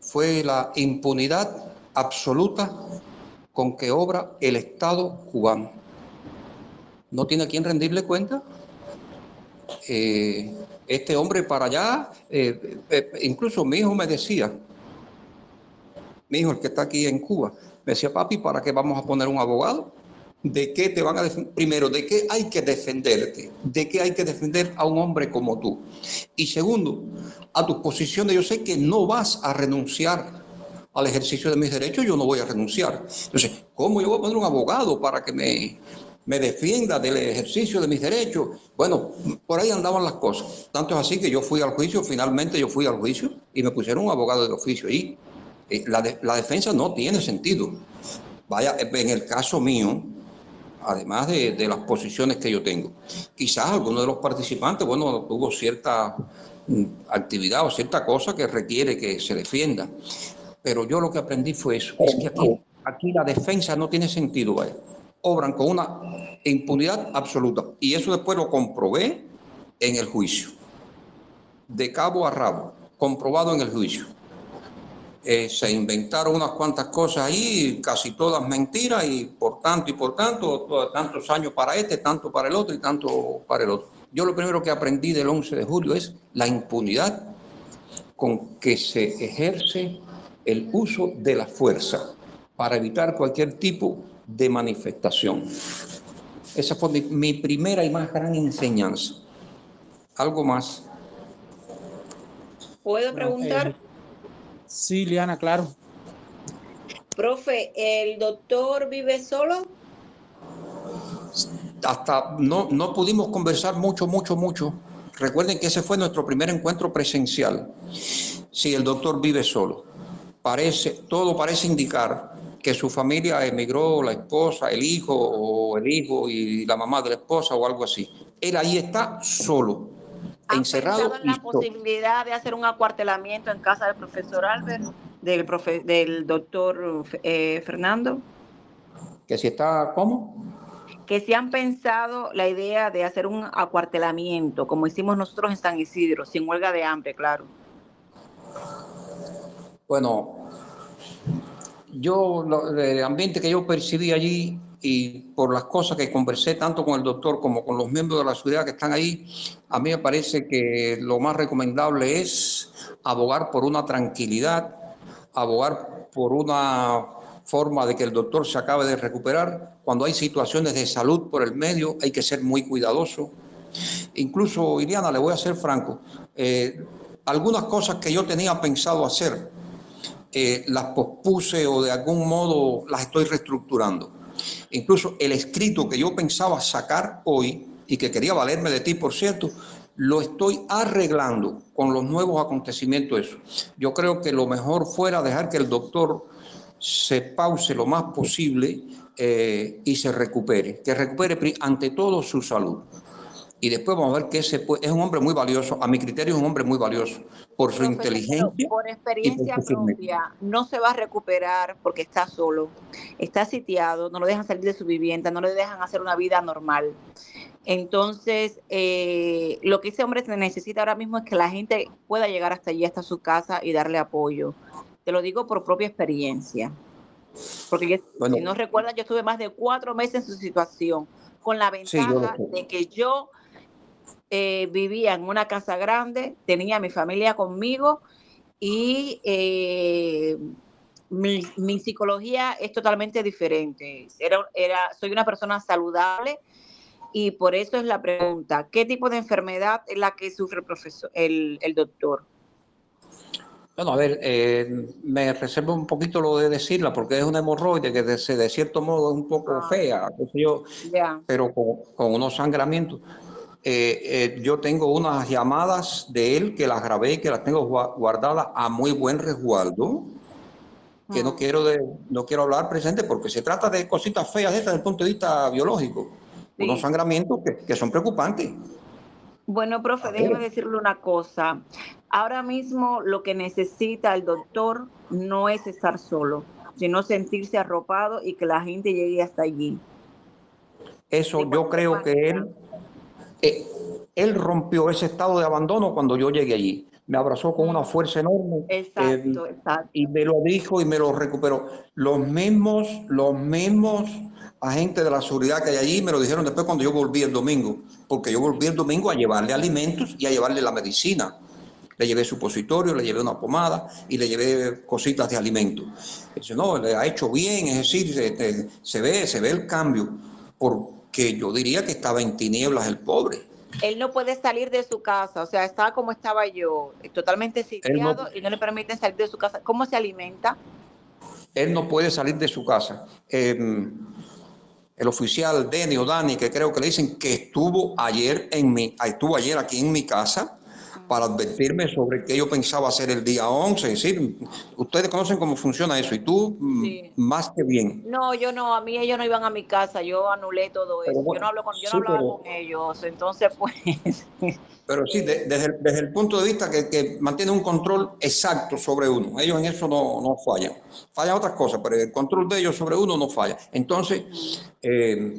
fue la impunidad absoluta con que obra el Estado cubano. ¿No tiene a quién rendirle cuenta? Eh, este hombre para allá, eh, eh, incluso mi hijo me decía, mi hijo el que está aquí en Cuba, me decía, papi, ¿para qué vamos a poner un abogado? ¿De qué te van a defender? Primero, ¿de qué hay que defenderte? ¿De qué hay que defender a un hombre como tú? Y segundo, a tus posiciones, yo sé que no vas a renunciar al ejercicio de mis derechos, yo no voy a renunciar. Entonces, ¿cómo yo voy a poner un abogado para que me, me defienda del ejercicio de mis derechos? Bueno, por ahí andaban las cosas. Tanto es así que yo fui al juicio, finalmente yo fui al juicio y me pusieron un abogado de oficio ahí. Eh, la, la defensa no tiene sentido. Vaya, en el caso mío, además de, de, las posiciones que yo tengo. Quizás alguno de los participantes, bueno, tuvo cierta mm, actividad o cierta cosa que requiere que se defienda. Pero yo lo que aprendí fue eso, es que aquí, la defensa no tiene sentido, obran con una impunidad absoluta. Y eso después lo comprobé en el juicio, de cabo a rabo, comprobado en el juicio. Eh, se inventaron unas cuantas cosas ahí, casi todas mentiras, y por tanto y por tanto, tantos años para este, tanto para el otro y tanto para el otro. Yo lo primero que aprendí del 11 de julio es la impunidad con que se ejerce el uso de la fuerza para evitar cualquier tipo de manifestación. Esa fue mi, mi primera y más gran enseñanza. ¿Algo más? ¿Puedo preguntar? Eh, sí, Liana, claro. Profe, ¿el doctor vive solo? Hasta no, no pudimos conversar mucho, mucho, mucho. Recuerden que ese fue nuestro primer encuentro presencial. Sí, el doctor vive solo. Parece, todo parece indicar que su familia emigró, la esposa, el hijo, o el hijo y la mamá de la esposa, o algo así. Él ahí está solo, ¿Han encerrado. en la posibilidad de hacer un acuartelamiento en casa del profesor Albert, del, profe- del doctor eh, Fernando? Que si está, ¿cómo? Que si han pensado la idea de hacer un acuartelamiento, como hicimos nosotros en San Isidro, sin huelga de hambre, claro. Bueno, yo, el ambiente que yo percibí allí y por las cosas que conversé tanto con el doctor como con los miembros de la ciudad que están ahí, a mí me parece que lo más recomendable es abogar por una tranquilidad, abogar por una forma de que el doctor se acabe de recuperar. Cuando hay situaciones de salud por el medio, hay que ser muy cuidadoso. Incluso, Iliana, le voy a ser franco, eh, algunas cosas que yo tenía pensado hacer, eh, las pospuse o de algún modo las estoy reestructurando. Incluso el escrito que yo pensaba sacar hoy y que quería valerme de ti, por cierto, lo estoy arreglando con los nuevos acontecimientos. Eso. Yo creo que lo mejor fuera dejar que el doctor se pause lo más posible eh, y se recupere, que recupere ante todo su salud. Y después vamos a ver que ese pues, es un hombre muy valioso, a mi criterio es un hombre muy valioso, por su Profesor, inteligencia. por experiencia propia, no se va a recuperar porque está solo, está sitiado, no lo dejan salir de su vivienda, no le dejan hacer una vida normal. Entonces, eh, lo que ese hombre necesita ahora mismo es que la gente pueda llegar hasta allí, hasta su casa y darle apoyo. Te lo digo por propia experiencia. Porque yo- Bueno. si no recuerdas, yo estuve más de cuatro meses en su situación, con la ventaja de que yo eh, vivía en una casa grande, tenía a mi familia conmigo y eh, mi, mi psicología es totalmente diferente. Era, era, soy una persona saludable y por eso es la pregunta, ¿qué tipo de enfermedad es la que sufre el profesor, el, el doctor? Bueno, a ver, eh, me reservo un poquito lo de decirla porque es una hemorroide que de, de cierto modo es un poco Ah. fea, yo, Ya. pero con, con unos sangramientos. Eh, eh, yo tengo unas llamadas de él que las grabé y que las tengo gua- guardadas a muy buen resguardo, que no quiero, de, no quiero hablar presente porque se trata de cositas feas estas desde el punto de vista biológico, unos sangramientos que, que son preocupantes. Bueno, profe, déjeme decirle una cosa. Ahora mismo lo que necesita el doctor no es estar solo, sino sentirse arropado y que la gente llegue hasta allí. Eso yo creo que él, eh, él rompió ese estado de abandono cuando yo llegué allí. Me abrazó con una Mm. fuerza enorme eh, Exacto, exacto. y me lo dijo y me lo recuperó. Los mismos, los mismos agentes de la seguridad que hay allí me lo dijeron después cuando yo volví el domingo, porque yo volví el domingo a llevarle alimentos y a llevarle la medicina. Le llevé supositorio, le llevé una pomada y le llevé cositas de alimento. Dice, no, le ha hecho bien, es decir, se, te- se ve, se ve el cambio, porque yo diría que estaba en tinieblas el pobre. Él no puede salir de su casa, o sea, está como estaba yo, totalmente sitiado y no le permiten salir de su casa. ¿Cómo se alimenta? Él no puede salir de su casa. Eh, el oficial Denny o Dani, que creo que le dicen que estuvo ayer en mi, estuvo ayer aquí en mi casa para advertirme sobre qué yo pensaba hacer el día 11. Es decir, ustedes conocen cómo funciona eso y tú mm, Sí. más que bien. No, yo no, a mí ellos no iban a mi casa, yo anulé todo Pero eso. Yo no hablo con, yo no hablaba pero- con ellos, entonces pues Pero sí, de- desde, el- desde el punto de vista que, que mantiene un control exacto sobre uno. Ellos en eso no, no fallan. Fallan otras cosas, pero el control de ellos sobre uno no falla. Entonces, eh,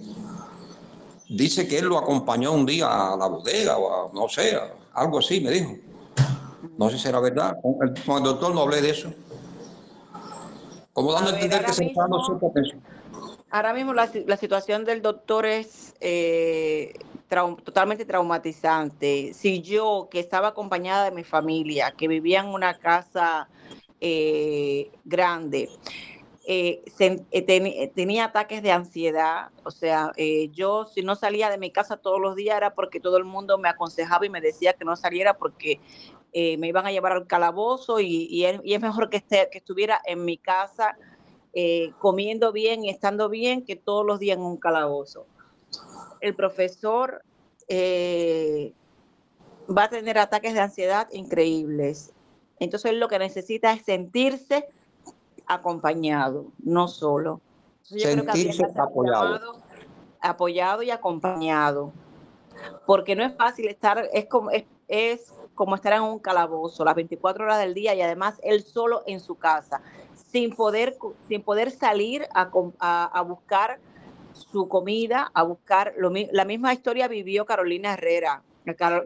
dice que él lo acompañó un día a la bodega o a, no sé, a- algo así, me dijo. No sé si era verdad. Con el, con el doctor no hablé de eso. Como dando A ver, entender que se está dando cierta atención. ahora mismo la, la situación del doctor es eh, trau- totalmente traumatizante. Si yo, que estaba acompañada de mi familia, que vivía en una casa eh, grande. Eh, tenía ataques de ansiedad, o sea, yo si no salía de mi casa todos los días era porque todo el mundo me aconsejaba y me decía que no saliera porque me iban a llevar al calabozo y, es, mejor que, esté, que estuviera en mi casa comiendo bien y estando bien que todos los días en un calabozo. El profesor va a tener ataques de ansiedad increíbles. Entonces lo que necesita es sentirse acompañado, no solo. sentirse apoyado. apoyado y acompañado. Porque no es fácil estar, es como, es, como estar en un calabozo las 24 horas del día y además él solo en su casa, sin poder, sin poder salir a, a, buscar su comida, a buscar lo, la misma historia vivió Carolina Herrera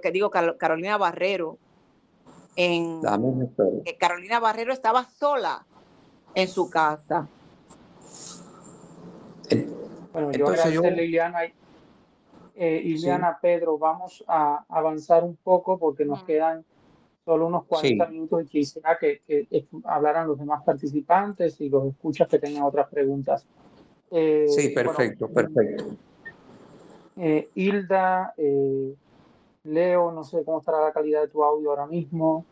que digo Carolina Barrero, en que Carolina Barrero estaba sola en su casa. Bueno, yo Entonces, Liliana, eh, Liliana Pedro, vamos a avanzar un poco porque nos quedan solo unos 40 minutos y quisiera que, hablaran los demás participantes y los escuchas que tengan otras preguntas. Eh, sí, perfecto, perfecto. Eh, Hilda, eh, Leo, no sé cómo estará la calidad de tu audio ahora mismo.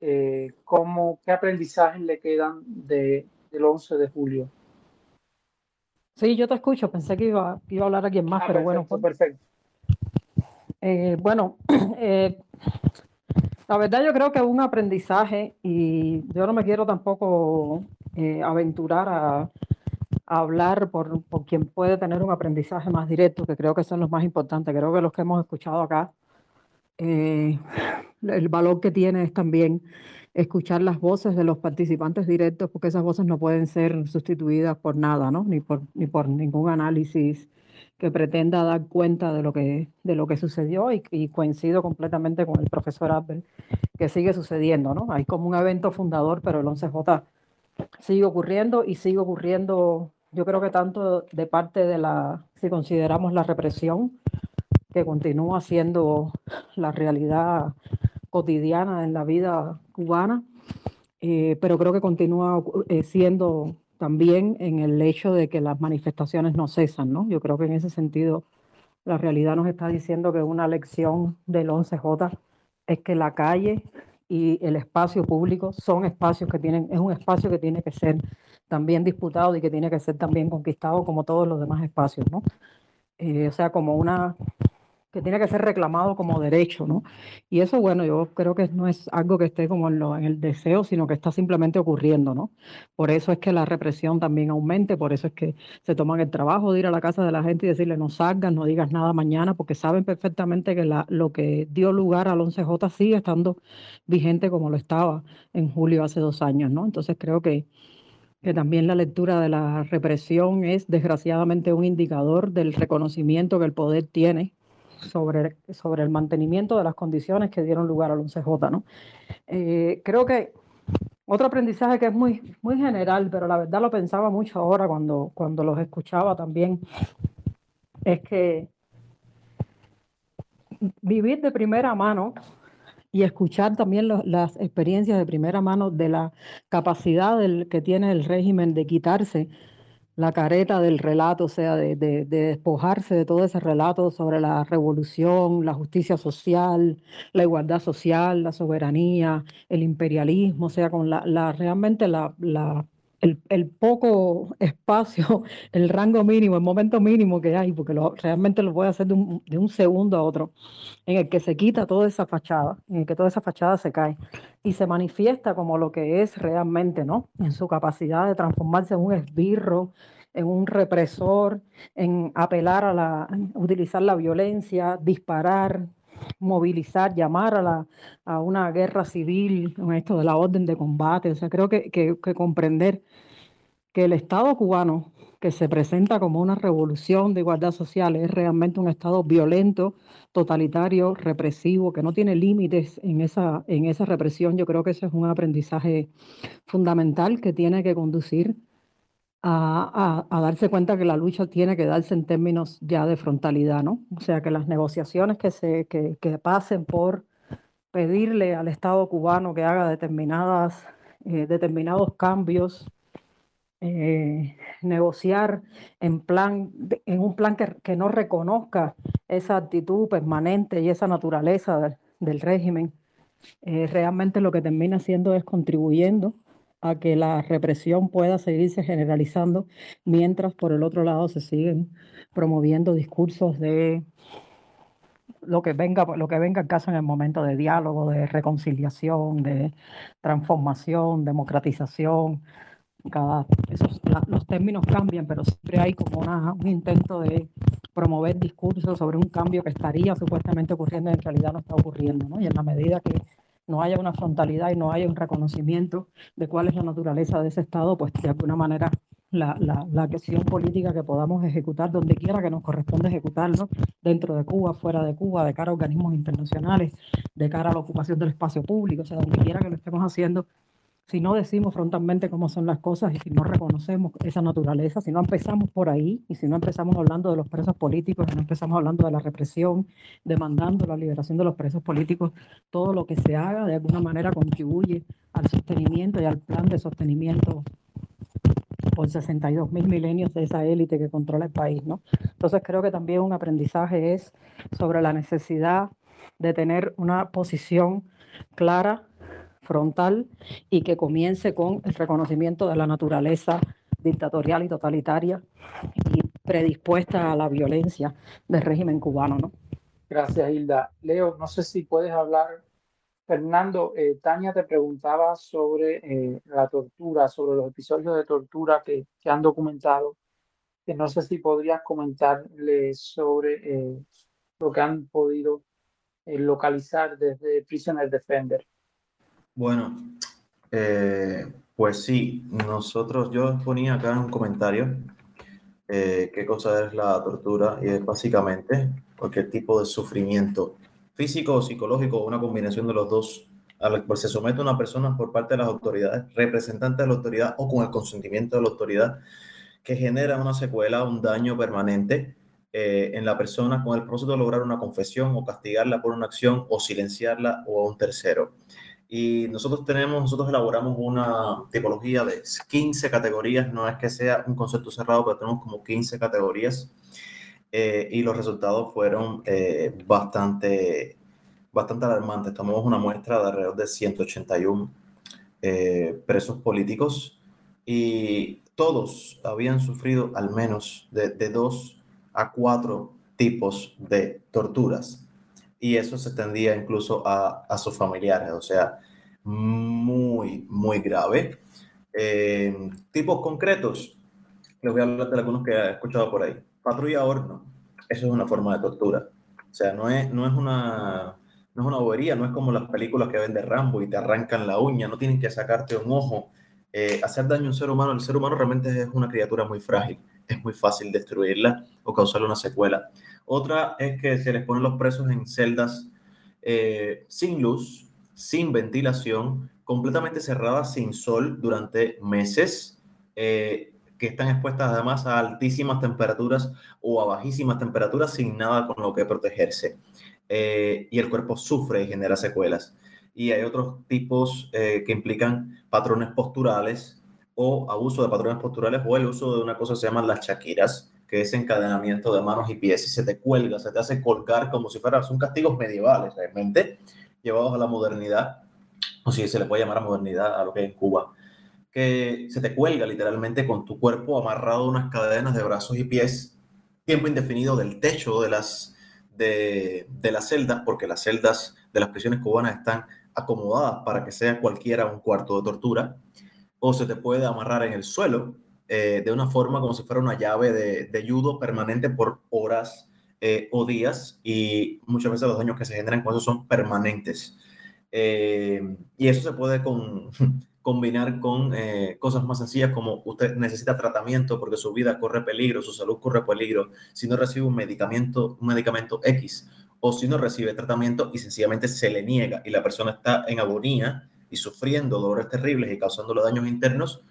Eh, ¿cómo, ¿Qué aprendizajes le quedan de, del 11 de julio? Sí, yo te escucho. Pensé que iba, iba a hablar alguien más, ah, pero bueno. Perfecto. Eh, bueno, eh, la verdad yo creo que un aprendizaje y yo no me quiero tampoco aventurar a, a hablar por, por, quien puede tener un aprendizaje más directo, que creo que son los más importantes. Creo que los que hemos escuchado acá eh, el valor que tiene es también escuchar las voces de los participantes directos, porque esas voces no pueden ser sustituidas por nada, ¿no? Ni por, ni por ningún análisis que pretenda dar cuenta de lo que, de lo que sucedió y, coincido completamente con el profesor Abel, que sigue sucediendo, ¿no? Hay como un evento fundador, pero el 11J sigue ocurriendo y sigue ocurriendo, yo creo que tanto de parte de la, si consideramos la represión, que continúa siendo la realidad cotidiana en la vida cubana, eh, pero creo que continúa eh, siendo también en el hecho de que las manifestaciones no cesan, ¿no? Yo creo que en ese sentido la realidad nos está diciendo que una lección del 11J es que la calle y el espacio público son espacios que tienen, es un espacio que tiene que ser también disputado y que tiene que ser también conquistado como todos los demás espacios, ¿no? Eh, o sea, como una que tiene que ser reclamado como derecho, ¿no? Y eso, bueno, yo creo que no es algo que esté como en, lo, en, el deseo, sino que está simplemente ocurriendo, ¿no? Por eso es que la represión también aumente, por eso es que se toman el trabajo de ir a la casa de la gente y decirle no salgas, no digas nada mañana, porque saben perfectamente que lo que dio lugar al 11J sigue estando vigente como lo estaba en julio hace dos años, ¿no? Entonces creo que que también la lectura de la represión es desgraciadamente un indicador del reconocimiento que el poder tiene sobre, sobre el mantenimiento de las condiciones que dieron lugar al 11J. ¿no? Eh, creo que otro aprendizaje que es muy, muy general, pero la verdad lo pensaba mucho ahora cuando, cuando los escuchaba también, es que vivir de primera mano y escuchar también las experiencias de primera mano de la capacidad que tiene el régimen de quitarse la careta del relato, o sea, de, despojarse de todo ese relato sobre la revolución, la justicia social, la igualdad social, la soberanía, el imperialismo, o sea, con la, la realmente la el, poco espacio, el rango mínimo, el momento mínimo que hay, porque realmente lo voy a hacer de un, de un, segundo a otro, en el que se quita toda esa fachada, en el que toda esa fachada se cae y se manifiesta como lo que es realmente, ¿no? En su capacidad de transformarse en un esbirro, en un represor, en apelar a la, utilizar la violencia, disparar, movilizar, llamar a, la, a una guerra civil, en esto de la orden de combate. O sea, creo que, que, comprender que el Estado cubano, que se presenta como una revolución de igualdad social, es realmente un Estado violento, totalitario, represivo, que no tiene límites en esa, en esa represión. Yo creo que ese es un aprendizaje fundamental que tiene que conducir a, darse cuenta que la lucha tiene que darse en términos ya de frontalidad, ¿no? O sea, que las negociaciones que, se, que, pasen por pedirle al Estado cubano que haga determinadas eh, determinados cambios, eh, negociar en, plan, en un plan que, que, no reconozca esa actitud permanente y esa naturaleza del, del régimen, eh, realmente lo que termina haciendo es contribuyendo a que la represión pueda seguirse generalizando, mientras por el otro lado se siguen promoviendo discursos de lo que venga, lo que venga en caso en el momento de diálogo, de reconciliación, de transformación, democratización. Cada, esos, los términos cambian, pero siempre hay como una, un intento de promover discursos sobre un cambio que estaría supuestamente ocurriendo y en realidad no está ocurriendo. ¿no? Y en la medida que no haya una frontalidad y no haya un reconocimiento de cuál es la naturaleza de ese Estado, pues de alguna manera la, la, la política que podamos ejecutar donde quiera que nos corresponda ejecutarlo, dentro de Cuba, fuera de Cuba, de cara a organismos internacionales, de cara a la ocupación del espacio público, o sea, donde quiera que lo estemos haciendo, si no decimos frontalmente cómo son las cosas y si no reconocemos esa naturaleza, si no empezamos por ahí y si no empezamos hablando de los presos políticos, si no empezamos hablando de la represión, demandando la liberación de los presos políticos, todo lo que se haga de alguna manera contribuye al sostenimiento y al plan de sostenimiento por 62 mil milenios de esa élite que controla el país, ¿no? Entonces creo que también un aprendizaje es sobre la necesidad de tener una posición clara frontal y que comience con el reconocimiento de la naturaleza dictatorial y totalitaria y predispuesta a la violencia del régimen cubano. ¿no? Gracias, Hilda. Leo, no sé si puedes hablar. Fernando, eh, Tania te preguntaba sobre eh, la tortura, sobre los episodios de tortura que, que han documentado. Que no sé si podrías comentarle sobre eh, lo que han podido eh, localizar desde Prisoner Defender. Bueno, eh, pues sí, nosotros, yo ponía acá en un comentario eh, qué cosa es la tortura y es básicamente cualquier tipo de sufrimiento físico o psicológico, una combinación de los dos, al cual se somete una persona por parte de las autoridades, representantes de la autoridad o con el consentimiento de la autoridad, que genera una secuela, un daño permanente eh, en la persona con el propósito de lograr una confesión o castigarla por una acción o silenciarla o a un tercero. Y nosotros tenemos, nosotros elaboramos una tipología de 15 categorías, no es que sea un concepto cerrado, pero tenemos como 15 categorías. Eh, y los resultados fueron eh, bastante, bastante alarmantes. Tomamos una muestra de alrededor de 181 eh, presos políticos. Y todos habían sufrido al menos de, de dos a cuatro tipos de torturas y eso se extendía incluso a, a sus familiares, o sea, muy, muy grave. Eh, tipos concretos, les voy a hablar de algunos que he escuchado por ahí. Patrulla horno, eso es una forma de tortura. O sea, no es, no es una no es una bobería, no es como las películas que ven de Rambo y te arrancan la uña, no tienen que sacarte un ojo. Eh, hacer daño a un ser humano, el ser humano realmente es una criatura muy frágil, es muy fácil destruirla o causarle una secuela. Otra es que se les ponen los presos en celdas eh, sin luz, sin ventilación, completamente cerradas, sin sol durante meses, eh, que están expuestas además a altísimas temperaturas o a bajísimas temperaturas sin nada con lo que protegerse. Eh, y el cuerpo sufre y genera secuelas. Y hay otros tipos que implican patrones posturales o abuso de patrones posturales o el uso de una cosa que se llaman las chaquiras, que es encadenamiento de manos y pies y se te cuelga, se te hace colgar como si fueran, son castigos medievales realmente, llevados a la modernidad, o si se le puede llamar a modernidad a lo que hay en Cuba, que se te cuelga literalmente con tu cuerpo amarrado a unas cadenas de brazos y pies, tiempo indefinido del techo de las, de, de las celdas, porque las celdas de las prisiones cubanas están acomodadas para que sea cualquiera un cuarto de tortura, o se te puede amarrar en el suelo, eh, de una forma como si fuera una llave de, de judo permanente por horas eh, o días y muchas veces los daños que se generan con eso son permanentes. Eh, y eso se puede con, combinar con cosas más sencillas como usted necesita tratamiento porque su vida corre peligro, su salud corre peligro, si no recibe un medicamento, un medicamento X o si no recibe tratamiento y sencillamente se le niega y la persona está en agonía y sufriendo dolores terribles y causándole daños internos,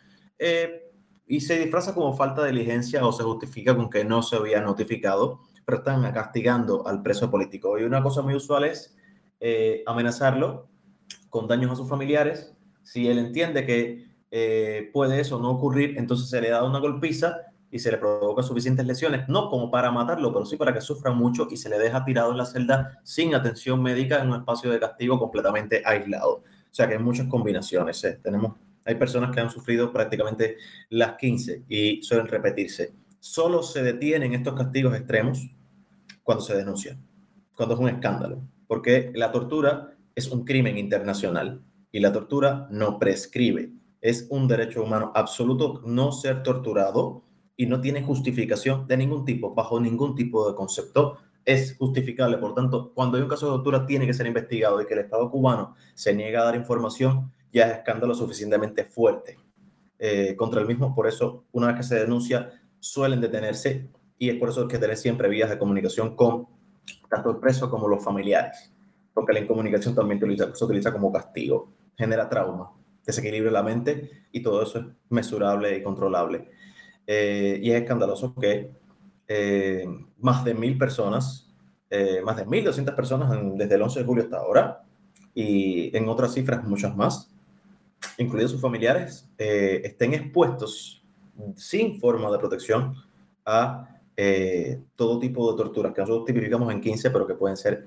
y se disfraza como falta de diligencia o se justifica con que no se había notificado, pero están castigando al preso político. Y una cosa muy usual es eh, amenazarlo con daños a sus familiares Si él entiende que eh, puede eso no ocurrir, entonces se le da una golpiza y se le provoca suficientes lesiones, no como para matarlo, pero sí para que sufra mucho y se le deja tirado en la celda sin atención médica en un espacio de castigo completamente aislado. O sea que hay muchas combinaciones. ¿eh? Tenemos, hay personas que han sufrido prácticamente las 15 y suelen repetirse. Solo se detienen estos castigos extremos cuando se denuncia, cuando es un escándalo, porque la tortura es un crimen internacional y la tortura no prescribe. Es un derecho humano absoluto no ser torturado y no tiene justificación de ningún tipo, bajo ningún tipo de concepto, es justificable. Por tanto, cuando hay un caso de tortura, tiene que ser investigado y que el Estado cubano se niega a dar información, ya es escándalo suficientemente fuerte eh, contra el mismo. Por eso, una vez que se denuncia, suelen detenerse y es por eso que tener siempre vías de comunicación con tanto el preso como los familiares, porque la incomunicación también se utiliza, se utiliza como castigo, genera trauma, desequilibra la mente y todo eso es mesurable y controlable. Eh, y es escandaloso que eh, más de mil personas, eh, más de 1.200 personas desde el 11 de julio hasta ahora, y en otras cifras muchas más, incluidos sus familiares, estén expuestos sin forma de protección a todo tipo de torturas que nosotros tipificamos en 15, pero que pueden ser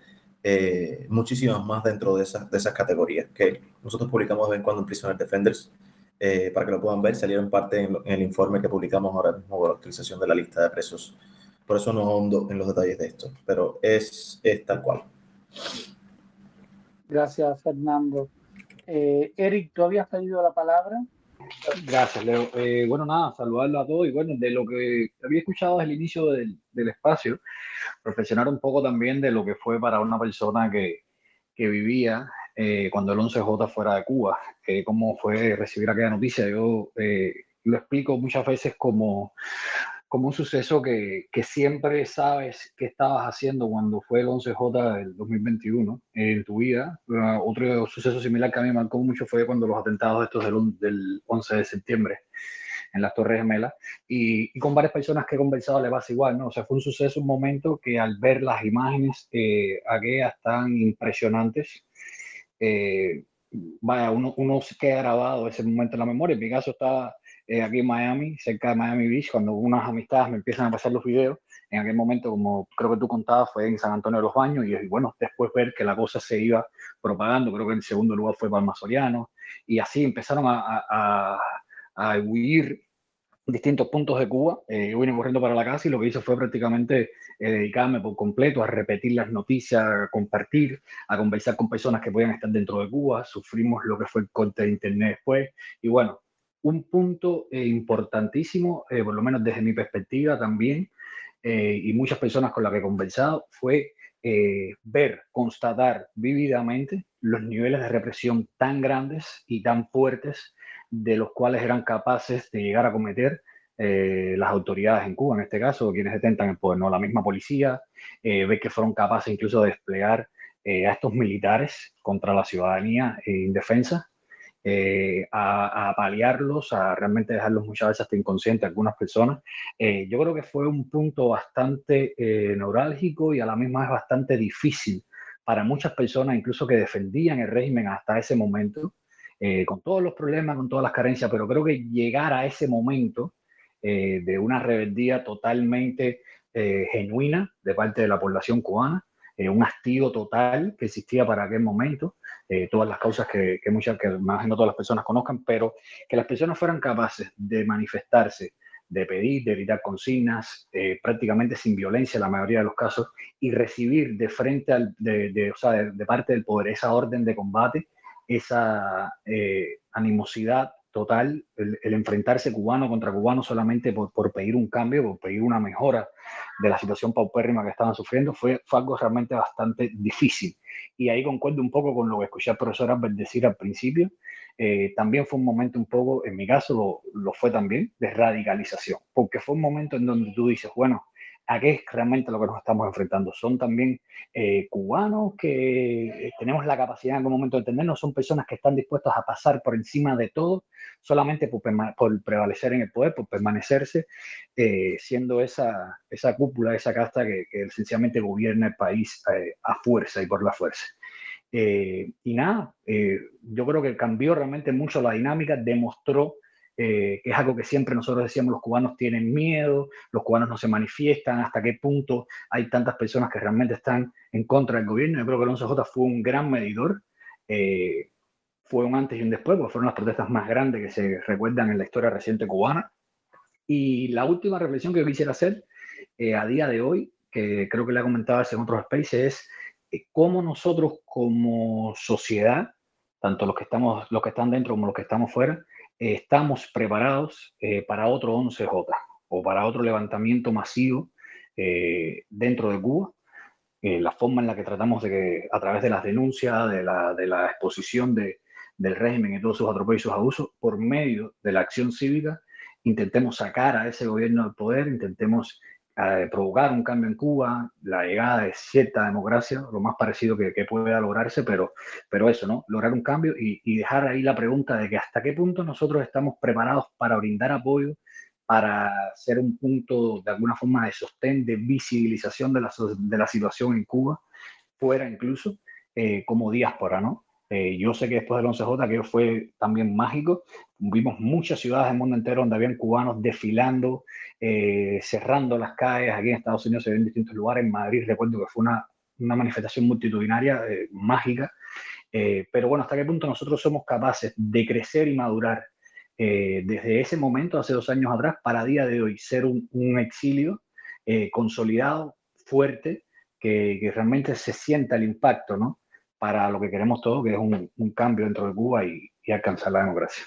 muchísimas más dentro de esas, de esas categorías que nosotros publicamos de vez en cuando en Prisoner Defenders eh, para que lo puedan ver, salieron parte en, el informe que publicamos ahora mismo de la utilización de la lista de presos. Por eso no hondo en los detalles de esto, pero es, es tal cual. Gracias, Fernando. Eh, Eric, ¿tú habías pedido la palabra? Gracias, Leo. Eh, bueno, nada, saludarlo a todos y bueno, de lo que había escuchado desde el inicio del, del espacio, reflexionar un poco también de lo que fue para una persona que, que vivía eh, cuando el 11J fuera de Cuba, eh, cómo fue recibir aquella noticia. Yo eh, lo explico muchas veces como, como un suceso que, que, siempre sabes qué estabas haciendo cuando fue el 11J del 2021 en tu vida. Uh, otro suceso similar que a mí me marcó mucho fue cuando los atentados estos del, del 11 de septiembre en las Torres Gemelas, y, y, con varias personas que he conversado le pasa igual, ¿no? O sea, fue un suceso, un momento que al ver las imágenes, eh, aquellas tan impresionantes, eh, vaya, uno, uno se queda grabado ese momento en la memoria. En mi caso estaba eh, aquí en Miami, cerca de Miami Beach, cuando unas amistades me empiezan a pasar los videos. En aquel momento, como creo que tú contabas, fue en San Antonio de los Baños y, bueno, después ver que la cosa se iba propagando, creo que en segundo lugar fue Palma Soriano, y así empezaron a, a, a huir distintos puntos de Cuba. Eh, yo vine corriendo para la casa y lo que hice fue prácticamente eh, dedicarme por completo a repetir las noticias, a compartir, a conversar con personas que podían estar dentro de Cuba. Sufrimos lo que fue el corte de Internet después. Y bueno, un punto eh, importantísimo, eh, por lo menos desde mi perspectiva también, y muchas personas con las que he conversado, fue ver, constatar vividamente los niveles de represión tan grandes y tan fuertes de los cuales eran capaces de llegar a cometer eh, las autoridades en Cuba, en este caso, quienes detentan el poder, ¿no? La misma policía, eh, que fueron capaces incluso de desplegar eh, a estos militares contra la ciudadanía indefensa, a, a, paliarlos, a realmente dejarlos muchas veces hasta inconscientes algunas personas. yo creo que fue un punto bastante neurálgico y a la misma vez bastante difícil para muchas personas, incluso que defendían el régimen hasta ese momento, eh, con todos los problemas, con todas las carencias, pero creo que llegar a ese momento eh, de una rebeldía totalmente eh, genuina de parte de la población cubana, un hastío total que existía para aquel momento, todas las causas que, que muchas, que más no todas las personas conozcan, pero que las personas fueran capaces de manifestarse, de pedir, de evitar consignas, prácticamente sin violencia en la mayoría de los casos, y recibir de frente al, o sea, de, de, parte del poder esa orden de combate esa eh, animosidad total, el, enfrentarse cubano contra cubano solamente por, pedir un cambio, por pedir una mejora de la situación paupérrima que estaban sufriendo, fue, fue algo realmente bastante difícil. Y ahí concuerdo un poco con lo que escuché al profesor Albert decir al principio. Eh, también fue un momento un poco, en mi caso lo, lo fue también, de radicalización, porque fue un momento en donde tú dices, bueno, a qué es realmente lo que nos estamos enfrentando. Son también eh, cubanos que eh, tenemos la capacidad en algún momento de entendernos, son personas que están dispuestas a pasar por encima de todo solamente por, por prevalecer en el poder, por permanecerse eh, siendo esa, esa cúpula, esa casta que, que esencialmente gobierna el país a fuerza y por la fuerza. y nada, yo creo que cambió realmente mucho la dinámica, demostró eh, que es algo que siempre nosotros decíamos, los cubanos tienen miedo, los cubanos no se manifiestan, hasta qué punto hay tantas personas que realmente están en contra del gobierno. Yo creo que el 11J fue un gran medidor, eh, fue un antes y un después, porque fueron las protestas más grandes que se recuerdan en la historia reciente cubana. Y la última reflexión que yo quisiera hacer eh, a día de hoy, que creo que le ha comentado en otros spaces, es cómo nosotros como sociedad, tanto los que, estamos, los que están dentro como los que estamos fuera, estamos preparados eh, para otro 11J o para otro levantamiento masivo eh, dentro de Cuba. Eh, la forma en la que tratamos de que a través de las denuncias, de la, de la exposición de, del régimen y todos sus atropellos y sus abusos, por medio de la acción cívica, intentemos sacar a ese gobierno del poder, intentemos provocar un cambio en Cuba, la llegada de cierta democracia, lo más parecido que, que pueda lograrse, pero, pero eso, ¿no? Lograr un cambio y, y, dejar ahí la pregunta de que hasta qué punto nosotros estamos preparados para brindar apoyo, para ser un punto de alguna forma de sostén, de visibilización de la, de la situación en Cuba, fuera incluso eh, como diáspora, ¿no? Eh, yo sé que después del 11J, que fue también mágico, vimos muchas ciudades del mundo entero donde habían cubanos desfilando, eh, cerrando las calles. Aquí en Estados Unidos se ven en distintos lugares. En Madrid recuerdo que fue una, una manifestación multitudinaria eh, mágica. pero bueno, ¿hasta qué punto nosotros somos capaces de crecer y madurar desde ese momento, hace dos años atrás, para día de hoy ser un, un exilio consolidado, fuerte, que, que realmente se sienta el impacto, ¿no? para lo que queremos todos, que es un, un cambio dentro de Cuba y, y, alcanzar la democracia.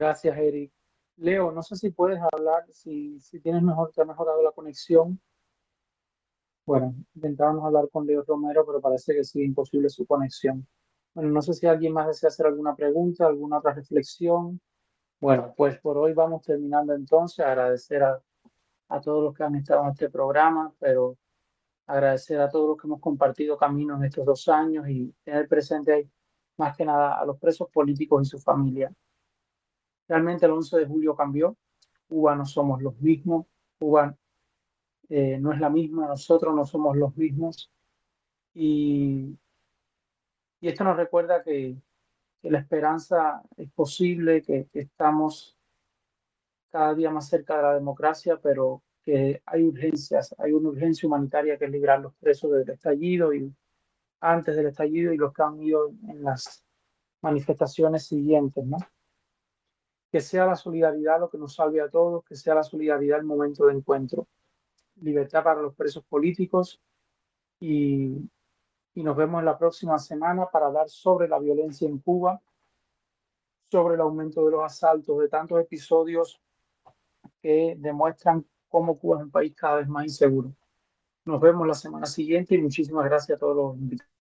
Gracias, Eric. Leo, no sé si puedes hablar, si, si tienes mejor, te ha mejorado la conexión. Bueno, intentábamos hablar con Leo Romero, pero parece que sigue imposible su conexión. Bueno, no sé si alguien más desea hacer alguna pregunta, alguna otra reflexión. Bueno, pues por hoy vamos terminando entonces. Agradecer a, a todos los que han estado en este programa, pero agradecer a todos los que hemos compartido camino en estos dos años y tener presente ahí más que nada a los presos políticos y su familia. Realmente el 11 de julio cambió, Cuba no somos los mismos, Cuba eh, no es la misma, nosotros no somos los mismos y, y esto nos recuerda que, que, la esperanza es posible, que, que estamos cada día más cerca de la democracia, pero que hay urgencias, hay una urgencia humanitaria que es liberar los presos del estallido y antes del estallido y los que han ido en las manifestaciones siguientes, ¿no? Que sea la solidaridad lo que nos salve a todos, que sea la solidaridad el momento de encuentro. Libertad para los presos políticos y, y nos vemos en la próxima semana para hablar sobre la violencia en Cuba, sobre el aumento de los asaltos, de tantos episodios que demuestran cómo Cuba es un país cada vez más inseguro. Nos vemos la semana siguiente y muchísimas gracias a todos los invitados.